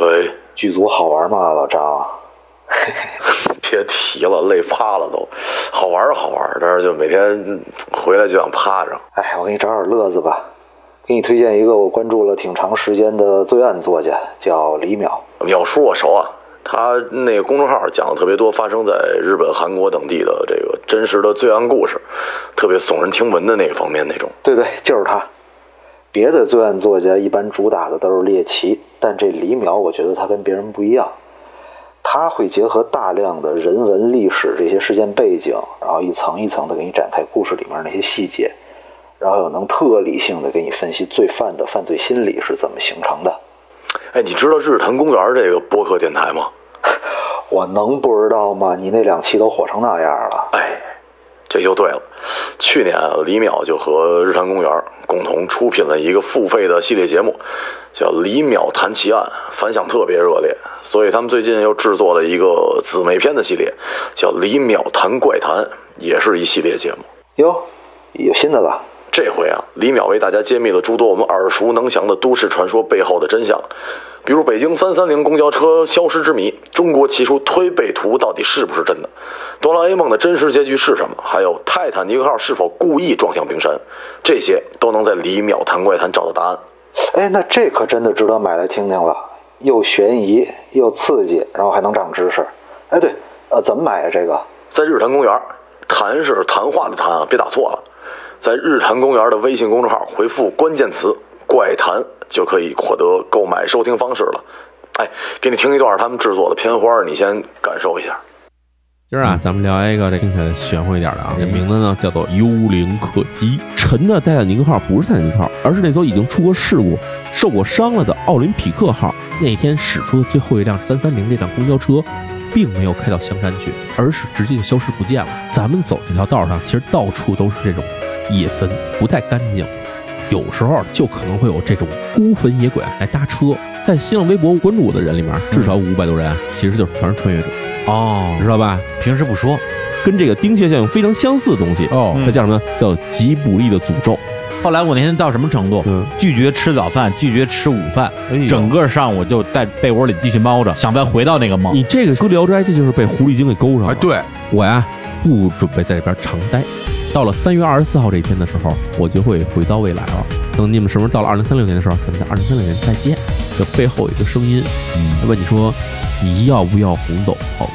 喂，剧组好玩吗，老张？别提了，累趴了都。好玩是好玩，但是就每天回来就想趴着。哎，我给你找点乐子吧，给你推荐一个我关注了挺长时间的罪案作家，叫李淼。淼叔我熟啊，他那个公众号讲的特别多发生在日本、韩国等地的这个真实的罪案故事，特别耸人听闻的那个方面那种。对对，就是他。别的罪案作家一般主打的都是猎奇，但这李淼，我觉得他跟别人不一样。他会结合大量的人文历史这些事件背景，然后一层一层的给你展开故事里面那些细节，然后又能特理性的给你分析罪犯的犯罪心理是怎么形成的。哎，你知道日坛公园这个播客电台吗？我能不知道吗？你那两期都火成那样了。哎。这就对了，去年李淼就和日坛公园共同出品了一个付费的系列节目，叫《李淼谈奇案》，反响特别热烈。所以他们最近又制作了一个姊妹篇的系列，叫《李淼谈怪谈》，也是一系列节目。哟，有新的了。这回啊，李淼为大家揭秘了诸多我们耳熟能详的都市传说背后的真相。比如北京三三零公交车消失之谜，中国奇书推背图到底是不是真的？哆啦 A 梦的真实结局是什么？还有泰坦尼克号是否故意撞向冰山？这些都能在李淼谈怪谈找到答案。哎，那这可真的值得买来听听了，又悬疑又刺激，然后还能长知识。哎，对，呃，怎么买呀？这个在日坛公园，谈是谈话的谈啊，别打错了。在日坛公园的微信公众号回复关键词“怪谈”。就可以获得购买收听方式了。哎，给你听一段他们制作的片花，你先感受一下。今儿啊，咱们聊一个这听起来玄乎一点的啊，这名字呢叫做“幽灵客机”。沉的泰坦尼克号不是泰坦尼克号，而是那艘已经出过事故、受过伤了的奥林匹克号。那天驶出的最后一辆三三零这辆公交车，并没有开到香山去，而是直接就消失不见了。咱们走这条道上，其实到处都是这种野坟，不太干净。有时候就可能会有这种孤坟野鬼来搭车，在新浪微博关注我的人里面，至少五百多人，其实就是全是穿越者哦，你知道吧？平时不说，跟这个丁蟹效应非常相似的东西哦，那叫什么？叫吉卜力的诅咒。后来我那天到什么程度？拒绝吃早饭，拒绝吃午饭，整个上午就在被窝里继续猫着，想再回到那个梦。你这个搁聊斋，这就是被狐狸精给勾上了。对我呀。不准备在这边长待，到了三月二十四号这一天的时候，我就会回到未来了。等你们什么时候到了二零三六年的时候，咱们在二零三六年再见。这背后有一个声音，问你说，你要不要红豆？泡？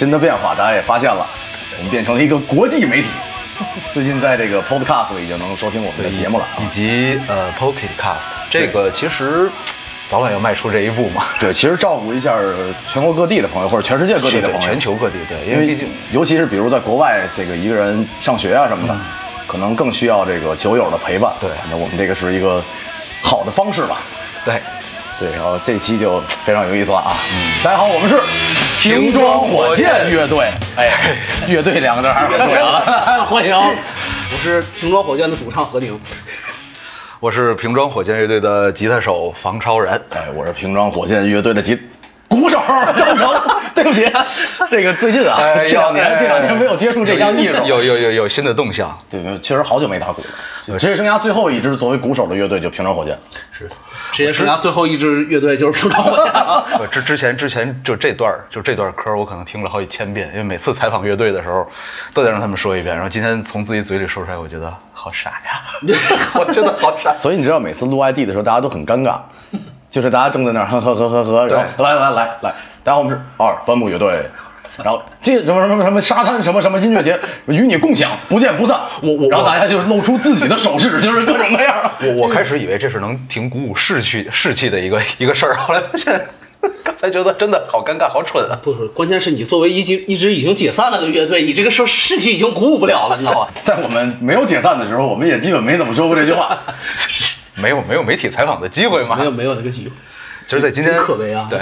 新的变化，大家也发现了，我们变成了一个国际媒体。最近在这个 Podcast 里已经能收听我们的节目了，以及呃 Pocket Cast，这个其实早晚要迈出这一步嘛。对，其实照顾一下全国各地的朋友，或者全世界各地的朋友，全球各地，对，因为毕竟，尤其是比如在国外，这个一个人上学啊什么的，可能更需要这个酒友的陪伴。对，那我们这个是一个好的方式吧。对。对，然后这期就非常有意思了啊！嗯大家好，我们是瓶装火箭乐队。哎，乐队两个字还是很重要的。欢迎，我是瓶装火箭的主唱何宁。我是瓶装火箭乐队的吉他手房超然。哎，我是瓶装火箭乐队的吉鼓手张成。对不起，这个最近啊，这两年这两年没有接触这项艺术，有有有有新的动向。对，确实好久没打鼓了。职业生涯最后一支作为鼓手的乐队就瓶装火箭。是。职业生涯最后一支乐队就是平常火箭。之之前之前就这段就这段歌我可能听了好几千遍，因为每次采访乐队的时候都得让他们说一遍。然后今天从自己嘴里说出来，我觉得好傻呀，我真的好傻。所以你知道每次录 ID 的时候，大家都很尴尬，就是大家正在那儿呵呵呵呵呵，然后来来来来，大家好，我们是二帆木乐队。然后这什么什么什么沙滩什么什么音乐节 与你共享不见不散，我我然后大家就露出自己的手势，就是各种各样。我我开始以为这是能挺鼓舞士气士气的一个 一个事儿，后来发现刚才觉得真的好尴尬，好蠢啊！不是，关键是你作为一支一支已经解散了的乐队，你这个时候士气已经鼓舞不了了，你知道吗？在我们没有解散的时候，我们也基本没怎么说过这句话。没有没有媒体采访的机会嘛没？有没有那个机会。其实，在今天可悲啊对，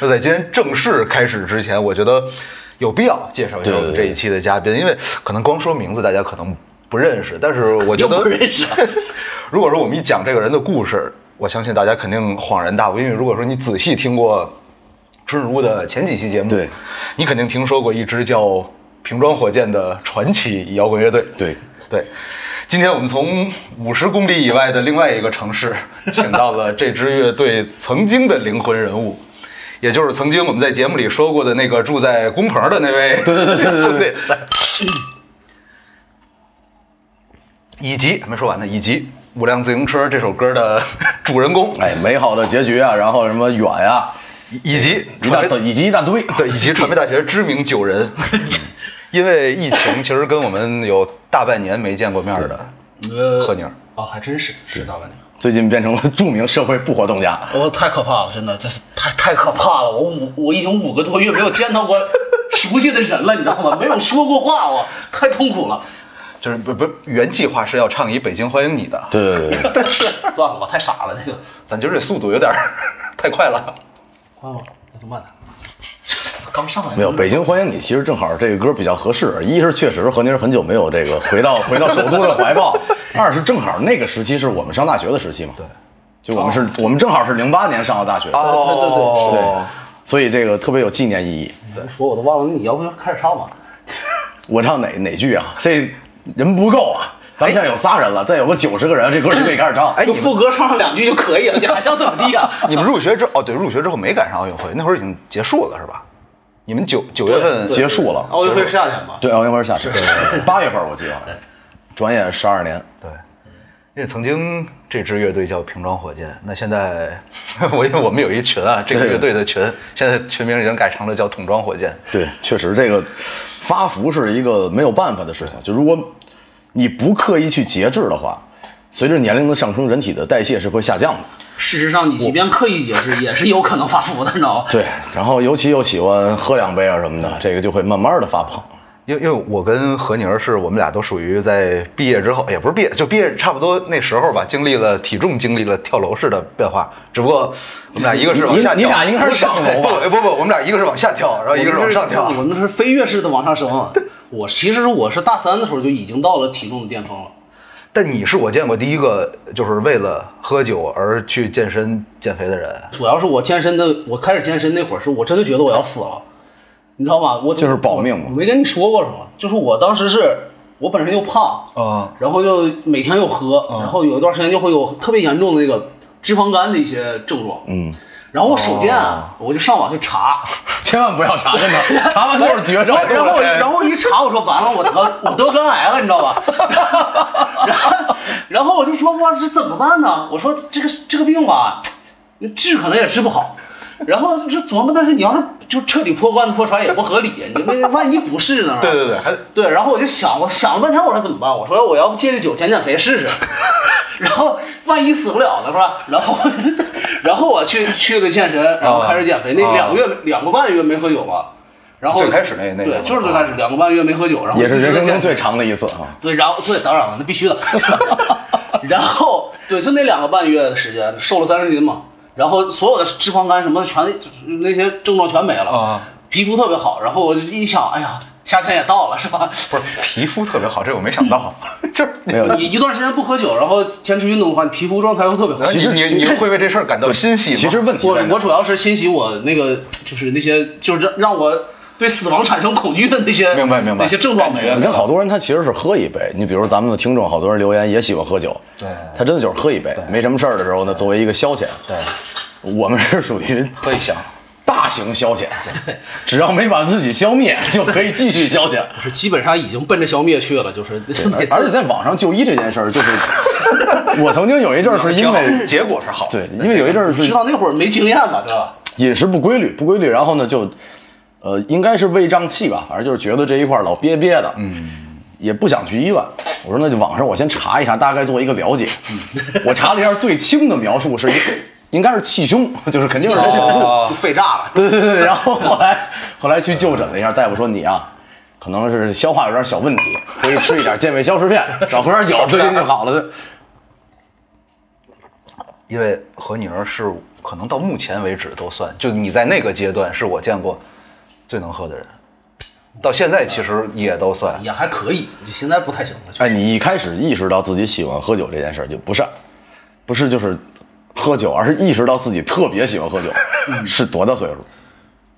那在今天正式开始之前，我觉得有必要介绍一下我们这一期的嘉宾，因为可能光说名字大家可能不认识，但是我觉得不认识啊 如果说我们一讲这个人的故事，我相信大家肯定恍然大悟，因为如果说你仔细听过春如的前几期节目，对，你肯定听说过一支叫瓶装火箭的传奇摇滚乐队，对对，今天我们从五十公里以外的另外一个城市，请到了这支乐队曾经的灵魂人物，也就是曾经我们在节目里说过的那个住在工棚的那位，对对对对对兄弟，来，以及还没说完呢，以及《五辆自行车》这首歌的主人公，哎，美好的结局啊，然后什么远啊、以及一大以及一大堆。对，以及传媒大学知名九人。因为疫情，其实跟我们有大半年没见过面的呃，贺宁，哦，还真是是大半年。最近变成了著名社会不活动家。我、太可怕了，真的，这太太可怕了。我五我已经五个多月没有见到过 熟悉的人了，你知道吗？没有说过话，我太痛苦了。就是不不原计划是要唱一《北京欢迎你》的，对对对对，算了，我太傻了，那个咱今儿这速度有点儿 太快了。关我，那就慢点。刚上来没有北京欢迎你，其实正好这个歌比较合适。一是确实何宁很久没有这个回到 回到首都的怀抱，二是正好那个时期是我们上大学的时期嘛。对，就我们是、我们正好是零八年上的大学，哦对对对，所以这个特别有纪念意义。说我都忘了，你要不要开始唱吧？我唱哪哪句啊？这人不够啊！咱们现在有仨人了，再有个九十个人，这歌就可以开始唱。哎，就副歌唱上两句就可以了，你还想怎么地啊？你们入学之哦，对，入学之后没赶上奥运会，那会儿已经结束了是吧？你们九九月份结束了，奥运会是夏天吧？对，奥运会是夏天，八月份我记得，转眼十二年。对，因为曾经这支乐队叫瓶装火箭，那现在 我因为我们有一群啊，这个乐队的群，现在群名已经改成了叫桶装火箭。对，确实这个发福是一个没有办法的事情。就如果你不刻意去节制的话，随着年龄的上升，人体的代谢是会下降的。事实上，你即便刻意解释，也是有可能发福的，你知道吗？对，然后尤其又喜欢喝两杯啊什么的，这个就会慢慢的发胖。因为因为我跟何宁是我们俩都属于在毕业之后，也不是毕业，就毕业差不多那时候吧，经历了体重经历了跳楼式的变化。只不过我们俩一个是往下跳，你你俩应该是上楼吧不不不，我们俩一个是往下跳，然后一个是往上跳。我那是飞跃式的往上升。我其实我是大三的时候就已经到了体重的巅峰了。但你是我见过第一个就是为了喝酒而去健身减肥的人。主要是我健身的，我开始健身那会儿是我真的觉得我要死了，你知道吗？我就是保命嘛我没跟你说过什么？就是我当时是我本身又胖，啊然后又每天又喝，然后有一段时间就会有特别严重的那个脂肪肝的一些症状。嗯，然后我手贱啊，我就上网去查，千万不要查，真的，查完都是绝症。然后然后然后一查，我说完了，我得我得肝癌了，你知道吧？然后然后我就说哇，这怎么办呢？我说这个这个病吧，治可能也治不好。然后就琢磨，但是你要是就彻底破罐子破摔也不合理，你那万一不是呢？对对对，还对，然后我就想，我想了半天，我说怎么办？我说我要不戒戒酒，减减肥试试，然后万一死不了呢，是吧？然后，然后我去去了健身，然后开始减肥，那啊两个月两个半月没喝酒吧，然后最开始那那个对，就是最开始两个半月没喝酒，然后也是人生中最长的一次啊！对，然后对，当然了，那必须的。然后对，就那两个半月的时间，瘦了三十斤嘛，然后所有的脂肪肝什么的全就是那些症状全没了啊，皮肤特别好。然后我就一想，哎呀，夏天也到了，是吧？不是皮肤特别好，这我没想到，就是没有，你 一段时间不喝酒，然后坚持运动的话，你皮肤状态会特别好。其实你你会为这事儿感到欣喜吗？其实问题我我主要是欣喜我那个就是那些就是让让我对死亡产生恐惧的那些明白明白那些症状没了。你看，好多人他其实是喝一杯。你比如咱们的听众，好多人留言也喜欢喝酒，对他真的就是喝一杯，没什么事儿的时候呢，作为一个消遣。对，我们是属于喝一箱。大型消遣，对，只要没把自己消灭，就可以继续消遣。不是基本上已经奔着消灭去了，就是而且在网上就医这件事儿，就是 我曾经有一阵儿是因为结果是好，对，因为有一阵儿是知道那会儿没经验嘛，对吧？饮食不规律，不规律，然后呢就，呃，应该是胃胀气吧，反正就是觉得这一块老憋憋的，嗯，也不想去医院。我说那就网上我先查一查，大概做一个了解。嗯我查了一下最轻的描述是一应该是气胸，就是肯定是得手术。就肺炸了。对对对，然后后来后来去就诊了一下，大夫说你啊，可能是消化有点小问题，可以吃一点健胃消食片，少喝点酒，最近就好了。因为何宁是可能到目前为止都算，就你在那个阶段是我见过最能喝的人，到现在其实也都算。也还可以，现在不太行了。哎，你一开始意识到自己喜欢喝酒这件事儿就不是，不是就是喝酒，而是意识到自己特别喜欢喝酒，是多大岁数？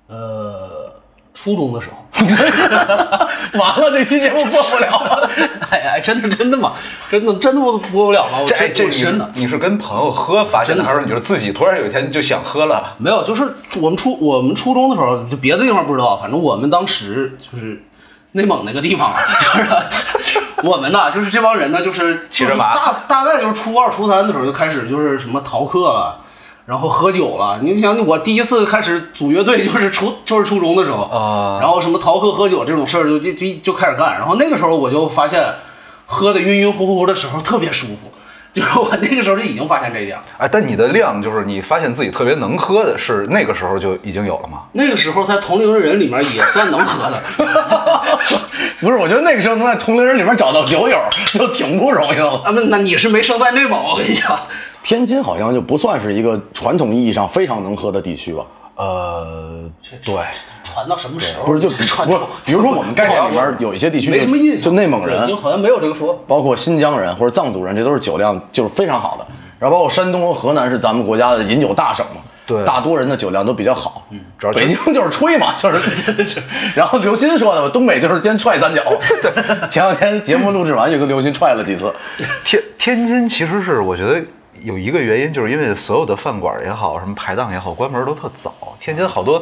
呃，初中的时候，完了，这期节目播不了了。哎呀，真的真的吗？真的真的播播不了吗？我这这真真的你你是跟朋友喝发现的，还是你是自己突然有一天就想喝了？没有，就是我们初我们初中的时候，就别的地方不知道，反正我们当时就是内蒙那个地方啊，就是我们呢，就是这帮人呢，就是骑着马就是大大概就是初二、初三的时候就开始就是什么逃课了。然后喝酒了，你想，我第一次开始组乐队就是初 就是初中的时候。啊。然后什么逃课喝酒这种事儿就就就就开始干，然后那个时候我就发现，喝的晕晕乎乎的时候特别舒服，就是我那个时候就已经发现这一点了。哎，但你的量就是你发现自己特别能喝的是那个时候就已经有了吗？那个时候在同龄人里面也算能喝的，不是，我觉得那个时候能在同龄人里面找到酒友就挺不容易了。啊，那那你是没生在内蒙，我跟你讲。天津好像就不算是一个传统意义上非常能喝的地区吧？呃，对，传到什么时候？不是，就不是传到，比如说我们概念里边有一些地区没什么印象，就内蒙人好像没有这个说。包括新疆人或者藏族人，这都是酒量就是非常好的。然后包括山东和河南是咱们国家的饮酒大省嘛，对大多人的酒量都比较好。嗯，主要北京 就是吹嘛，就是。然后刘鑫说的嘛，东北就是先踹三脚。前两天节目录制完，就跟刘鑫踹了几次。天天津其实是我觉得有一个原因，就是因为所有的饭馆也好，什么排档也好，关门都特早。天津好多，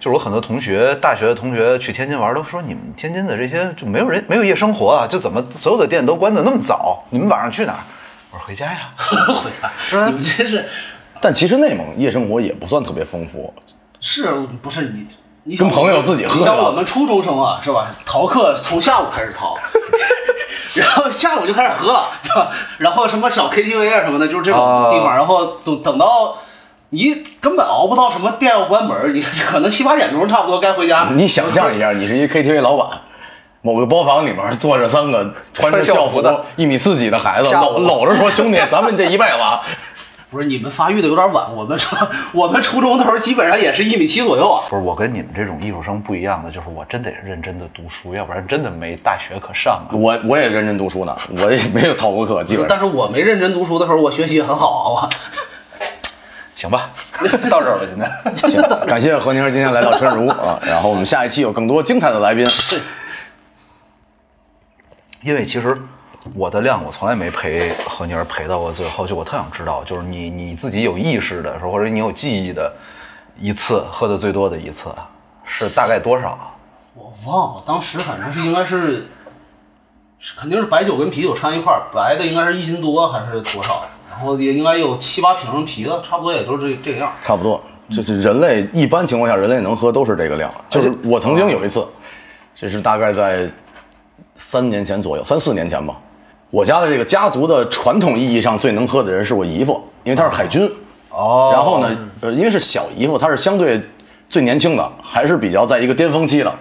就是我很多同学，大学的同学去天津玩，都说你们天津的这些就没有人没有夜生活啊，就怎么所有的店都关的那么早？你们晚上去哪儿？我 说回家呀。回家，你们真是但其实内蒙夜生活也不算特别丰富，是不是你？你跟朋友自己喝你像我们初中生啊，是吧？逃课从下午开始逃，然后下午就开始喝了，是吧？然后什么小 KTV 啊什么的，就是这种地方。然后等等到你根本熬不到什么店要关门，你 可能七八点钟差不多该回家。你想象一下，你是一 KTV 老板，某个包房里面坐着三个穿着校服穿校服的一米四几的孩子，搂搂着说：“兄弟，咱们这一辈子啊。不是你们发育的有点晚，我们初我们初中的时候基本上也是一米七左右啊。不是我跟你们这种艺术生不一样的，就是我真得认真的读书，要不然真的没大学可上啊。我我也认真读书呢，我也没有逃过课，基本上。但是我没认真读书的时候，我学习也很好啊。行吧，到这儿了，今天。行，感谢何宁今天来到春如啊，然后我们下一期有更多精彩的来宾。因为其实我的量我从来没陪何妮儿陪到过最后，就我特想知道，就是你你自己有意识的时候，或者你有记忆的一次喝的最多的一次是大概多少？我忘了，当时反正是应该是，是肯定是白酒跟啤酒掺一块儿，白的应该是一斤多还是多少，然后也应该有七八瓶啤的，差不多也就是这这样。差不多，就是人类一般情况下，人类能喝都是这个量。就是我曾经有一次，这是大概在三年前左右，三四年前吧。我家的这个家族的传统意义上最能喝的人是我姨父，因为他是海军。哦然后呢，呃，因为是小姨父，他是相对最年轻的，还是比较在一个巅峰期的。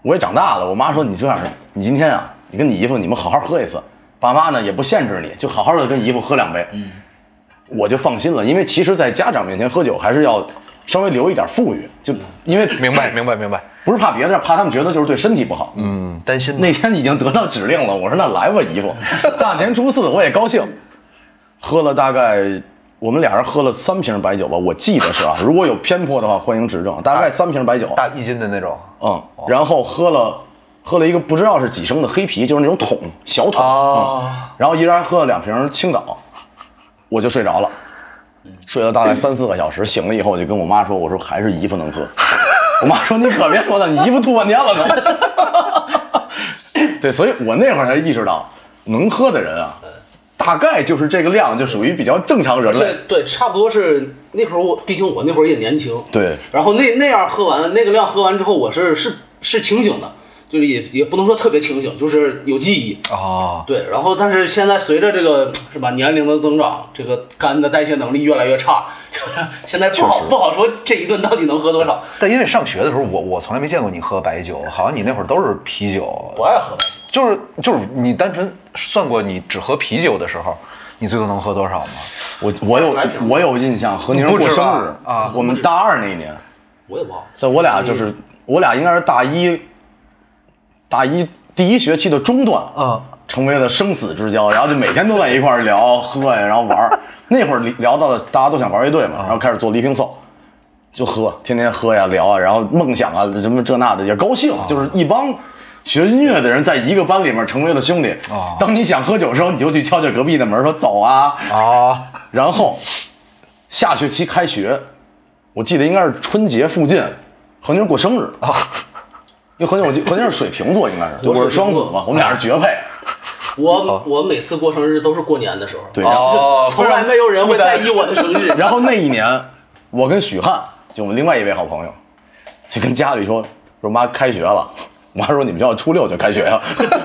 我也长大了，我妈说你这样，你今天啊，你跟你姨父你们好好喝一次，爸妈呢也不限制你，就好好的跟姨父喝两杯。嗯，我就放心了，因为其实，在家长面前喝酒还是要稍微留一点富裕，就因为明白，明白，明白。不是怕别的，怕他们觉得就是对身体不好。嗯，担心那天已经得到指令了，我说那来吧，姨夫，大年初四我也高兴，喝了大概我们俩人喝了三瓶白酒吧，我记得是啊，如果有偏颇的话欢迎指正，大概三瓶白酒，大一斤的那种。嗯，然后喝了喝了一个不知道是几升的黑啤，就是那种桶小桶，哦嗯，然后一人还喝了两瓶青岛，我就睡着了。睡了大概三四个小时，醒了以后我就跟我妈说：“我说还是姨夫能喝。”我妈说：“你可别说了，你姨夫吐半天了都。”对，所以我那会儿才意识到，能喝的人啊，大概就是这个量，就属于比较正常人类对。对，差不多是那会儿我，毕竟我那会儿也年轻。对，然后那那样喝完那个量喝完之后，我是是是清醒的，就是也也不能说特别清醒，就是有记忆。啊，对，然后但是现在随着这个是吧年龄的增长，这个肝的代谢能力越来越差，现在不好不好说这一顿到底能喝多少。但因为上学的时候，我我从来没见过你喝白酒，好像你那会儿都是啤酒，不爱喝白酒，就是就是你单纯算过你只喝啤酒的时候，你最多能喝多少吗？我我有我有印象，何宁不止过生日啊我们大二那年，我也不好。在我俩就是我俩应该是大一，大一第一学期的中段嗯，成为了生死之交，然后就每天都在一块儿聊喝呀，然后玩儿。那会儿聊到了大家都想玩乐队嘛，然后开始做礼品凑，就喝，天天喝呀聊啊，然后梦想啊什么这那的也高兴，就是一帮学音乐的人在一个班里面成为了兄弟。当你想喝酒的时候，你就去敲敲隔壁的门说走啊。啊，然后下学期开学，我记得应该是春节附近，何宁过生日啊。因为何宁，我记何宁是水瓶座，应该是，我我是双子嘛，我们俩是绝配。我我每次过生日都是过年的时候，对哦从来没有人会在意我的生日。然后那一年，我跟许汉，就我们另外一位好朋友，就跟家里说说妈开学了。我妈说你们学校初六就开学 呀、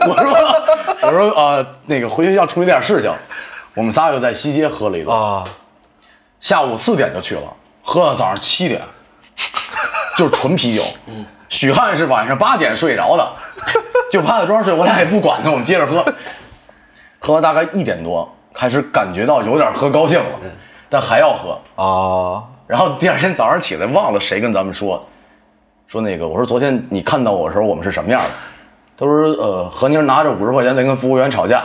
我说我说呃那个回学校处理点事情，我们仨又在西街喝了一顿，啊，下午四点就去了，喝到早上七点，就是纯啤酒。许汉是晚上八点睡着的，就趴在桌上睡，我俩也不管他，我们接着喝，喝到大概一点多，开始感觉到有点喝高兴了，但还要喝。啊，然后第二天早上起来，忘了谁跟咱们说，说那个我说昨天你看到我的时候，我们是什么样的？他说呃，何宁拿着五十块钱在跟服务员吵架，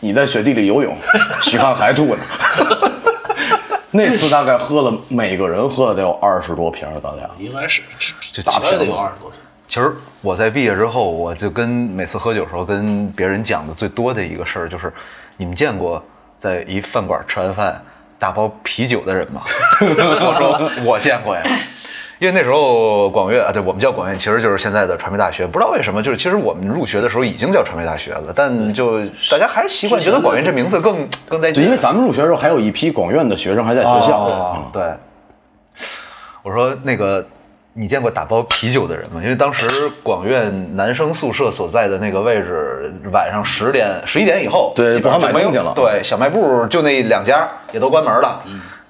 你在雪地里游泳，许汉还吐呢。那次大概喝了，每个人喝了得有二十多瓶儿，咱俩。应该是就大概得有二十多瓶。其实我在毕业之后，我就跟每次喝酒的时候跟别人讲的最多的一个事儿就是，你们见过在一饭馆吃完饭大包啤酒的人吗？我说我见过呀。因为那时候广院啊，对我们叫广院，其实就是现在的传媒大学。不知道为什么，就是其实我们入学的时候已经叫传媒大学了，但就大家还是习惯觉得广院这名字更更带对，劲。因为咱们入学的时候还有一批广院的学生还在学校。哦对，我说那个你见过打包啤酒的人吗？因为当时广院男生宿舍所在的那个位置，晚上十点、十一点以后，对不好买东西了对，小卖部就那两家也都关门了。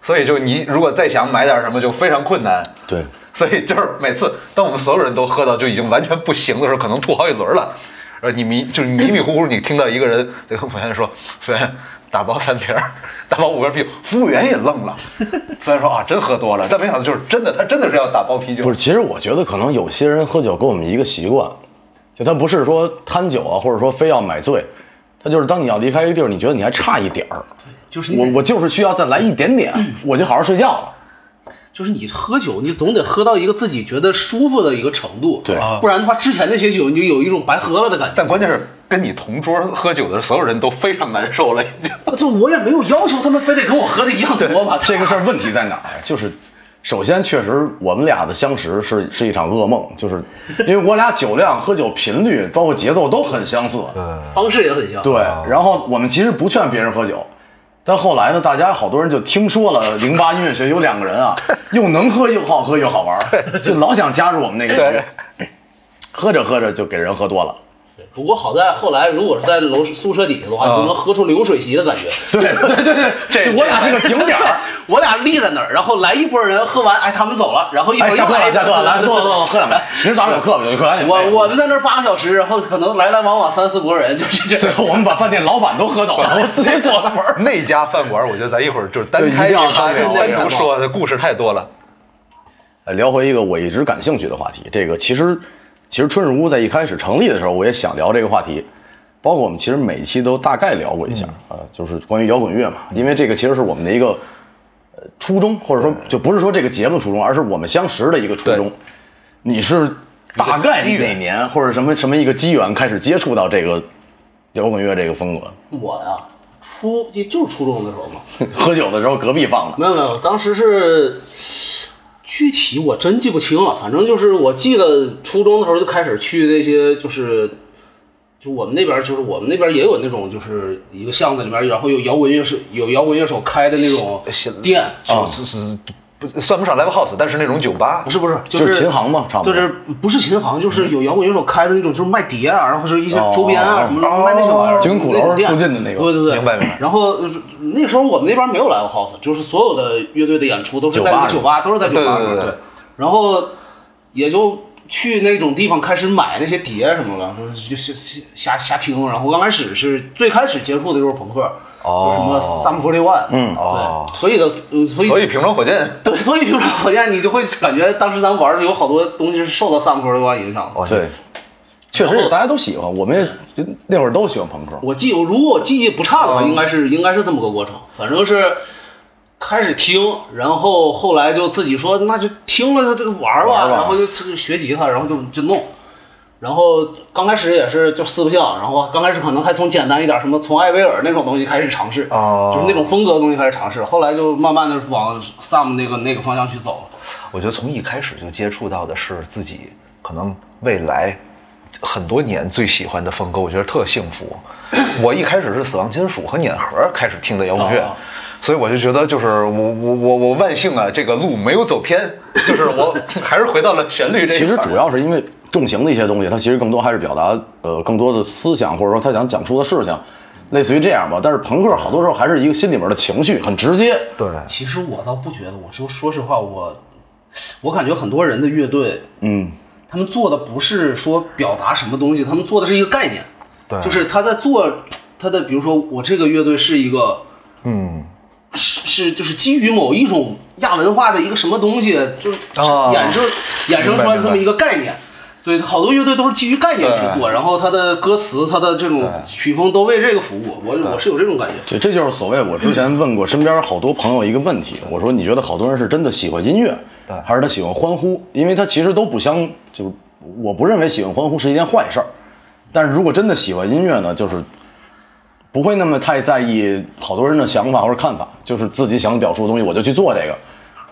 所以就你如果再想买点什么，就非常困难。对，所以就是每次当我们所有人都喝到就已经完全不行的时候，可能吐好几轮了。呃，你迷就是迷迷糊糊，你听到一个人在跟服务员说：“服务员，打包三瓶儿，打包五瓶啤酒。”服务员也愣了。服务员说：“啊，真喝多了。”但没想到就是真的，他真的是要打包啤酒。不是，其实我觉得可能有些人喝酒跟我们一个习惯，就他不是说贪酒啊，或者说非要买醉，他就是当你要离开一个地儿，你觉得你还差一点儿，就是我我就是需要再来一点点，我就好好睡觉了。就是你喝酒，你总得喝到一个自己觉得舒服的一个程度，对不然的话，之前那些酒你就有一种白喝了的感觉。但关键是跟你同桌喝酒的所有人都非常难受了，已经。就我也没有要求他们非得跟我喝的一样多吧。这个事儿问题在哪儿？就是，首先确实我们俩的相识是是一场噩梦，就是因为我俩酒量、喝酒频率，包括节奏都很相似。方式也很像。对，然后我们其实不劝别人喝酒，但后来呢，大家好多人就听说了 零八音乐学有两个人啊，又能喝又好喝又好玩，就老想加入我们那个学。喝着喝着就给人喝多了。不过好在后来，如果是在楼宿舍底下的话，就能喝出流水席的感觉。对 对对对，这我俩是个景点儿。我俩立在那儿，然后来一波人喝完，哎，他们走了，然后一会哎，儿下课了，下课了，来坐坐坐，喝两杯。明儿早上有课吗？有课。我我们在那儿八个小时，然后可能来来往往三四拨人，就是这。最后我们把饭店老板都喝走了，我自己锁了门儿。那家饭馆，我觉得咱一会儿就是单开一单单独说的故事太多了。呃聊回一个我一直感兴趣的话题，这个其实其实春日屋在一开始成立的时候，我也想聊这个话题，包括我们其实每一期都大概聊过一下啊、呃就是关于摇滚乐嘛，因为这个其实是我们的一个呃初衷，或者说就不是说这个节目的初衷，而是我们相识的一个初衷。你是大概哪年或者什么什么一个机缘开始接触到这个摇滚乐这个风格？我呀，初就就是初中的时候嘛，喝酒的时候隔壁放的，没有没有，当时是具体我真记不清了，反正就是我记得初中的时候就开始去那些就是。就我们那边，就是我们那边也有那种，就是一个巷子里面，然后有摇滚乐手，有摇滚乐手开的那种店，啊，是是不算不上 live house，但是那种酒吧不。是不是，就是琴行嘛差不多就是不是琴行，就是有摇滚乐手开的那种，就是卖碟啊，然后是一些周边啊哦什么的，卖那些玩意儿。就跟鼓楼那种店附近的那个对对对，明白明白然后就是那时候我们那边没有 live house，就是所有的乐队的演出都是在酒吧那个酒吧，都是在酒吧里对对对对然后也就去那种地方开始买那些碟什么的，就是就是瞎瞎听。然后刚开始是最开始接触的就是朋克，就是什么 Sum Forty One，嗯，哦。对，所以的，呃所以所以平常火箭，对，所以平常火箭你就会感觉当时咱玩的有好多东西是受到 Sum Forty One 影响的。对，确实大家都喜欢，我们也那会儿都喜欢朋克。我记，如果我记忆不差的话，应该是应该是这么个过程。反正是开始听，然后后来就自己说，那就听了就玩吧，玩吧。然后就就学吉他，然后就就弄。然后刚开始也是就四不像，然后刚开始可能还从简单一点，什么从艾薇儿那种东西开始尝试，哦就是那种风格的东西开始尝试。后来就慢慢的往 Sam 那个那个方向去走了。我觉得从一开始就接触到的是自己可能未来很多年最喜欢的风格，我觉得特幸福。我一开始是死亡金属和碾核开始听的摇滚乐哦。所以我就觉得，就是我我我我万幸啊，这个路没有走偏，就是我还是回到了旋律这一其实主要是因为重型的一些东西，它其实更多还是表达呃更多的思想，或者说他想讲述的事情，类似于这样吧。但是朋克好多时候还是一个心里面的情绪，很直接。对其实我倒不觉得，我就说实话，我我感觉很多人的乐队，嗯，他们做的不是说表达什么东西，他们做的是一个概念，对就是他在做他的，比如说我这个乐队是一个嗯是是就是基于某一种亚文化的一个什么东西，就是哦衍生、衍生出来的这么一个概念。对，好多乐队都是基于概念去做，然后它的歌词、它的这种曲风都为这个服务。我我是有这种感觉。对，这就是所谓我之前问过身边好多朋友一个问题，我说你觉得好多人是真的喜欢音乐，还是他喜欢欢呼？因为他其实都不相，就我不认为喜欢欢呼是一件坏事儿，但是如果真的喜欢音乐呢，就是不会那么太在意好多人的想法或者看法，就是自己想表述的东西我就去做这个。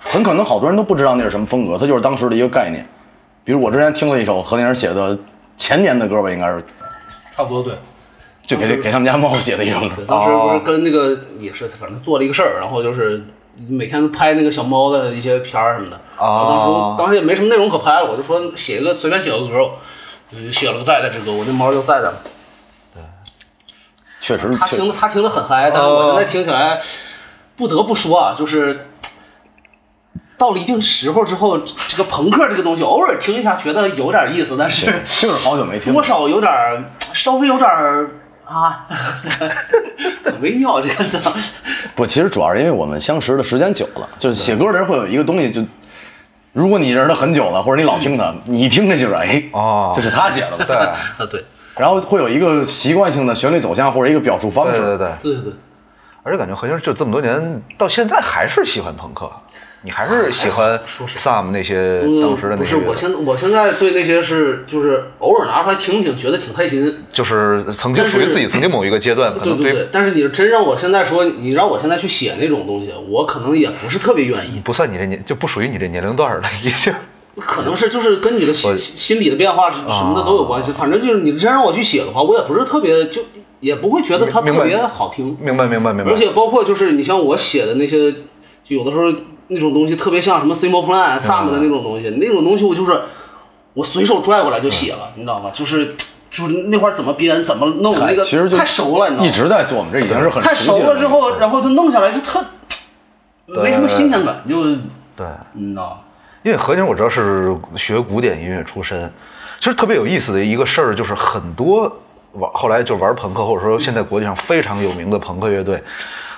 很可能好多人都不知道那是什么风格，它就是当时的一个概念。比如我之前听了一首何年写的前年的歌吧，应该是差不多对。就给给他们家猫写的一首歌，。当时不是跟那个也是，反正做了一个事儿，然后就是每天都拍那个小猫的一些片儿什么的。然后当时当时也没什么内容可拍了，我就说写一个随便写个歌，写了个在在之歌，我那猫就在在对。确实，他听的他听的很嗨，但是我现在听起来，不得不说啊，就是到了一定时候之后，这个朋克这个东西，偶尔听一下觉得有点意思，但是 就是好久没听。多少有点儿稍微有点儿啊，很 微妙这个字。不，其实主要是因为我们相识的时间久了，就是写歌的人会有一个东西，就如果你认识他很久了，或者你老听他，你一听这就是哎，哦。这是他写的，对。啊，对。然后会有一个习惯性的旋律走向或者一个表述方式，对对对，对对对。而且感觉何先就这么多年到现在还是喜欢朋克，你还是喜欢 Sam 那些当时的那些不是，我现我现在对那些是就是偶尔拿出来听听，觉得挺开心。就是曾经属于自己曾经某一个阶段，可能对对对，但是你真让我现在说，你让我现在去写那种东西，我可能也不是特别愿意。不算你这年就不属于你这年龄段了，已经。可能是就是跟你的心心理的变化什么的都有关系。反正就是你真让我去写的话，我也不是特别就也不会觉得它特别好听。明白明白明白。而且包括就是你像我写的那些，就有的时候那种东西特别像什么 Simple Plan、Sam 的那种东西，那种东西我就是我随手拽过来就写了，你知道吗？就是就是那块怎么编怎么弄，那个其实就太熟了，你知道吗？一直在做，我们这已经是很太熟熟悉的了之后，然后就弄下来就特没什么新鲜感，就对，你知道吗？因为何宁我知道是学古典音乐出身，其实特别有意思的一个事儿就是很多玩后来就玩朋克，或者说现在国际上非常有名的朋克乐队，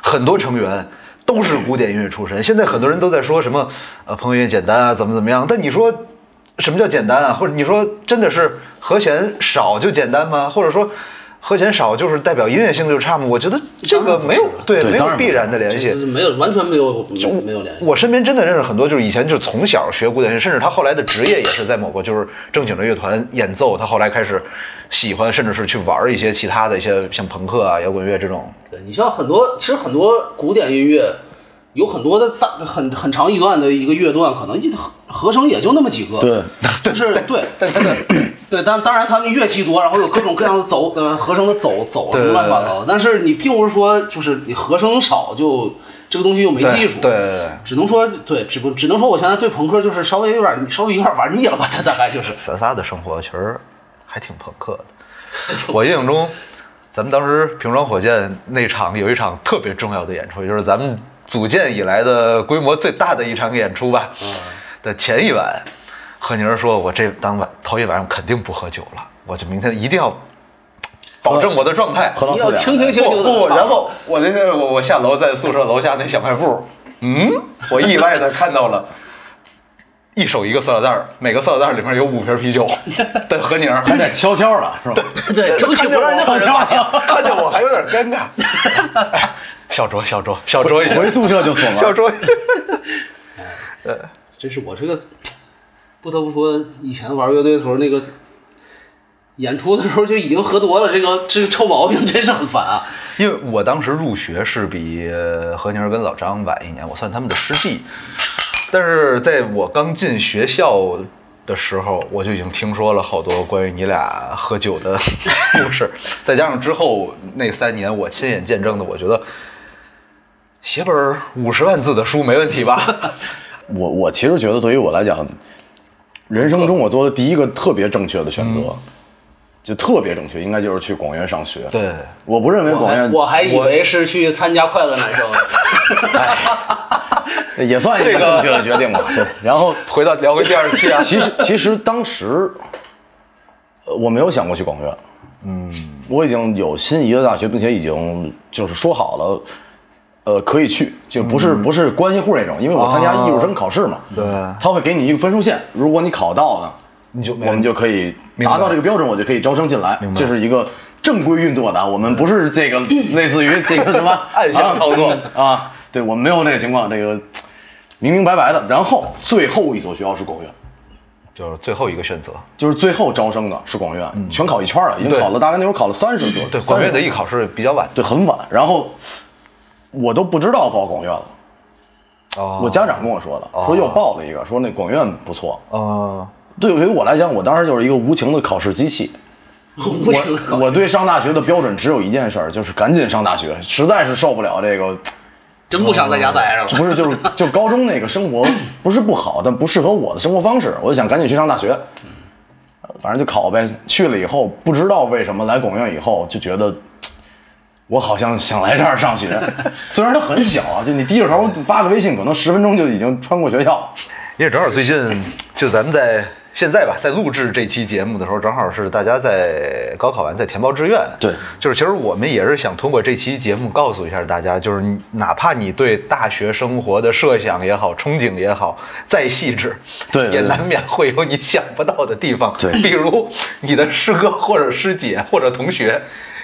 很多成员都是古典音乐出身。现在很多人都在说什么呃朋克乐简单啊，怎么怎么样，但你说什么叫简单啊？或者你说真的是和弦少就简单吗？或者说？和弦少就是代表音乐性就差吗？我觉得这个没有对没有必然的联系。没有完全没有没有联系。我身边真的认识很多，就是以前就从小学古典乐，甚至他后来的职业也是在某个就是正经的乐团演奏。他后来开始喜欢，甚至是去玩一些其他的一些像朋克啊、摇滚乐这种。对你像很多，其实很多古典音乐有很多的大很很长一段的一个乐段，可能一合合成也就那么几个。对，就是 对，对，当当然他们乐器多，然后有各种各样的走呃合成的走走什么乱七八糟，但是你并不是说就是你合成少就这个东西又没技术，对，只能说对，只不只能说我现在对朋克就是稍微有点稍微有点玩腻了吧，他大概就是。咱仨的生活其实还挺朋克的。我印象中，咱们当时平装火箭那场有一场特别重要的演出，也就是咱们组建以来的规模最大的一场演出吧。的前一晚，何宁说：“我这当晚头一晚上肯定不喝酒了，我就明天一定要保证我的状态。”要喝到四点。清清醒醒不不，的。然后我那天我我下楼在宿舍楼下那小卖部，嗯，我意外的看到了。一手一个塑料袋儿，每个塑料袋儿里面有五瓶啤酒的何宁，还得悄悄的，是吧？对，争取不让任何人发现。看见我还有点尴尬。哎小卓小卓小酌一下，回宿舍就锁门。小酌。真是我这个不得不说，以前玩乐队的时候，那个演出的时候就已经喝多了，这个这个臭毛病真是很烦啊。因为我当时入学是比呃何宁跟老张晚一年，我算他们的师弟。但是在我刚进学校的时候，我就已经听说了好多关于你俩喝酒的故事，再加上之后那三年我亲眼见证的，我觉得写本五十万字的书没问题吧？我我其实觉得，对于我来讲，人生中我做的第一个特别正确的选择，就特别正确，应该就是去广院上学。对，我不认为广院我还以为是去参加快乐男生，也算一个正确的决定吧。对，然后回到聊回第二期啊，其实其实当时，呃，我没有想过去广院。嗯，我已经有心仪的大学，并且已经就是说好了，呃，可以去，就不是、不是关系户那种，因为我参加艺术生考试嘛。对他会给你一个分数线，如果你考到呢，你就我们就可以达到这个标准，我就可以招生进来。这是一个正规运作的，我们不是这个 类似于这个什么 暗箱操作啊啊，对我们没有那个情况，这个明明白白的。然后最后一所学校是广院。就是最后一个选择。就是最后招生的是广院，全考一圈了，已经考了大概那会儿考了三十多，对，30广院的艺考是比较晚。对很晚，然后我都不知道报广院了，哦我家长跟我说的，说又报了一个，说那广院不错。哦，对于我来讲，我当时就是一个无情的考试机器。我我对上大学的标准只有一件事儿，就是赶紧上大学，实在是受不了这个，真不想在家待着了。不是就是就高中那个生活不是不好，但不适合我的生活方式，我就想赶紧去上大学。呃反正就考呗，去了以后不知道为什么来广院以后就觉得，我好像想来这儿上学，虽然它很小啊，就你低着头发个微信，可能十分钟就已经穿过学校。因为正好最近就咱们在现在吧，在录制这期节目的时候，正好是大家在高考完在填报志愿。对，就是其实我们也是想通过这期节目告诉一下大家，就是你哪怕你对大学生活的设想也好、憧憬也好再细致，对对对也难免会有你想不到的地方。对比如你的师哥或者师姐或者同学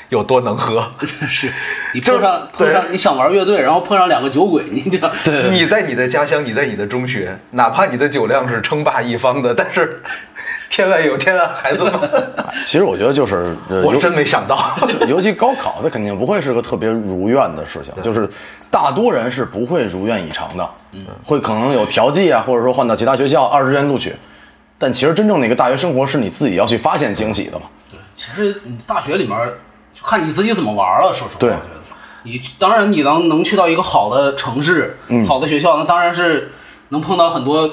有多能喝，是你碰上碰上你想玩乐队，然后碰上两个酒鬼，你这 对。你在你的家乡，你在你的中学，哪怕你的酒量是称霸一方的，但是 天外有天啊，孩子们，其实我觉得就是，呃我真没想到。尤其高考，它肯定不会是个特别如愿的事情，就是大多人是不会如愿以偿的，嗯，会可能有调剂啊，或者说换到其他学校二志愿录取，但其实真正的一个大学生活是你自己要去发现惊喜的嘛。对其实你大学里面就看你自己怎么玩了。说实话，对我觉得你当然你能能去到一个好的城市、嗯好的学校，那当然是能碰到很多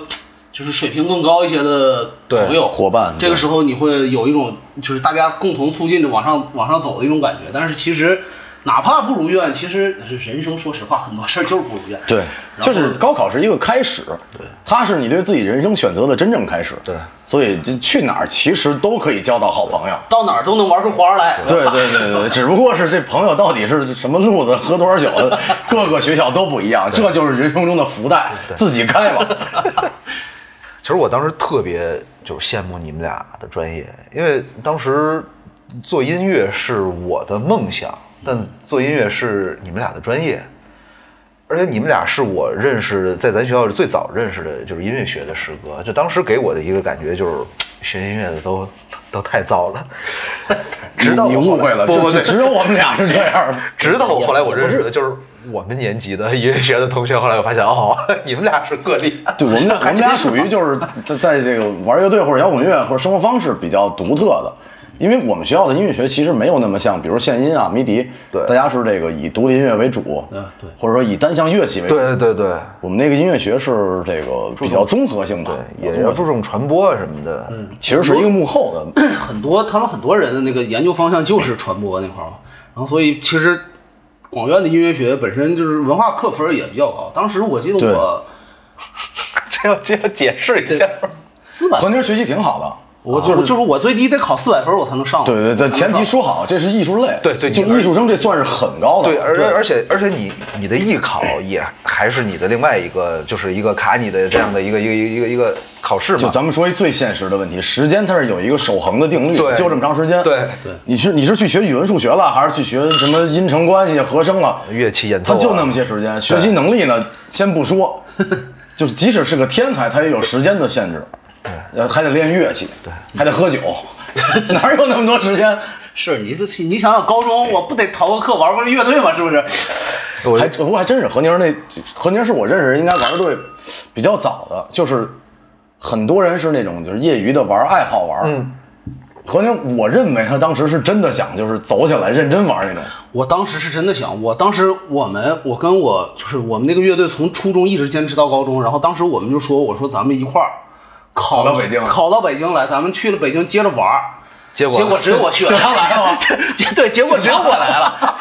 就是水平更高一些的朋友伙伴这个时候你会有一种就是大家共同促进着往上往上走的一种感觉。但是其实哪怕不如愿，其实人生说实话很多事儿就是不如愿。对，就是高考是一个开始，对，它是你对自己人生选择的真正开始，对，所以就去哪儿其实都可以交到好朋友。到哪儿都能玩出花儿来。对对对对，只不过是这朋友到底是什么路子，喝多少酒，各个学校都不一样，这就是人生中的福袋，自己开吧。其实我当时特别就是羡慕你们俩的专业，因为当时做音乐是我的梦想，但做音乐是你们俩的专业，而且你们俩是我认识的，在咱学校最早认识的就是音乐学的师哥，就当时给我的一个感觉就是学音乐的都都太糟了，直到你误会了，不不对，只有我们俩是这样的。直到我后来我认识的就是我们年级的音乐学的同学，后来我发现哦，你们俩是个例。对，我们俩我们俩属于就是在在这个玩乐队或者摇滚乐或者生活方式比较独特的，因为我们学校的音乐学其实没有那么像，比如现音啊、迷笛，对大家是这个以独立音乐为主，嗯对或者说以单项乐器为主。对对对我们那个音乐学是这个比较综合性的，对，也要注重传播啊什么的。嗯，其实是一个幕后的，很多他们很多人的那个研究方向就是传播那块儿嘛，然后所以其实广院的音乐学本身就是文化课分也比较高。当时我记得我这要 这要解释一下。四百，学习挺好的。我就是就是我最低得考四百分我才能上。对对对，前提说好，这是艺术类，对对就艺术生这算是很高的，对，而而且而且你你的艺考也还是你的另外一个，就是一个卡你的这样的一个一个一个一个一个考试嘛。就咱们说一最现实的问题，时间它是有一个守恒的定律，对就这么长时间。对对你是你是去学语文、数学了，还是去学什么音程关系、和声了？乐器演奏啊他就那么些时间，学习能力呢，先不说，就是即使是个天才，他也有时间的限制，对，还得练乐器，对，还得喝酒，哪有那么多时间？是你这你想想高中我不得逃个课玩玩乐队吗？是不是？我还不过还真是何宁那何宁是我认识应该玩乐队比较早的，就是很多人是那种就是业余的玩，爱好玩。嗯，何宁我认为他当时是真的想就是走起来认真玩那种。我当时是真的想，我当时我们我跟我就是我们那个乐队从初中一直坚持到高中，然后当时我们就说我说咱们一块儿考考到北京考到北京来，咱们去了北京接着玩儿。结果结果只有我去了，就他来了吗对，结果只有我来了，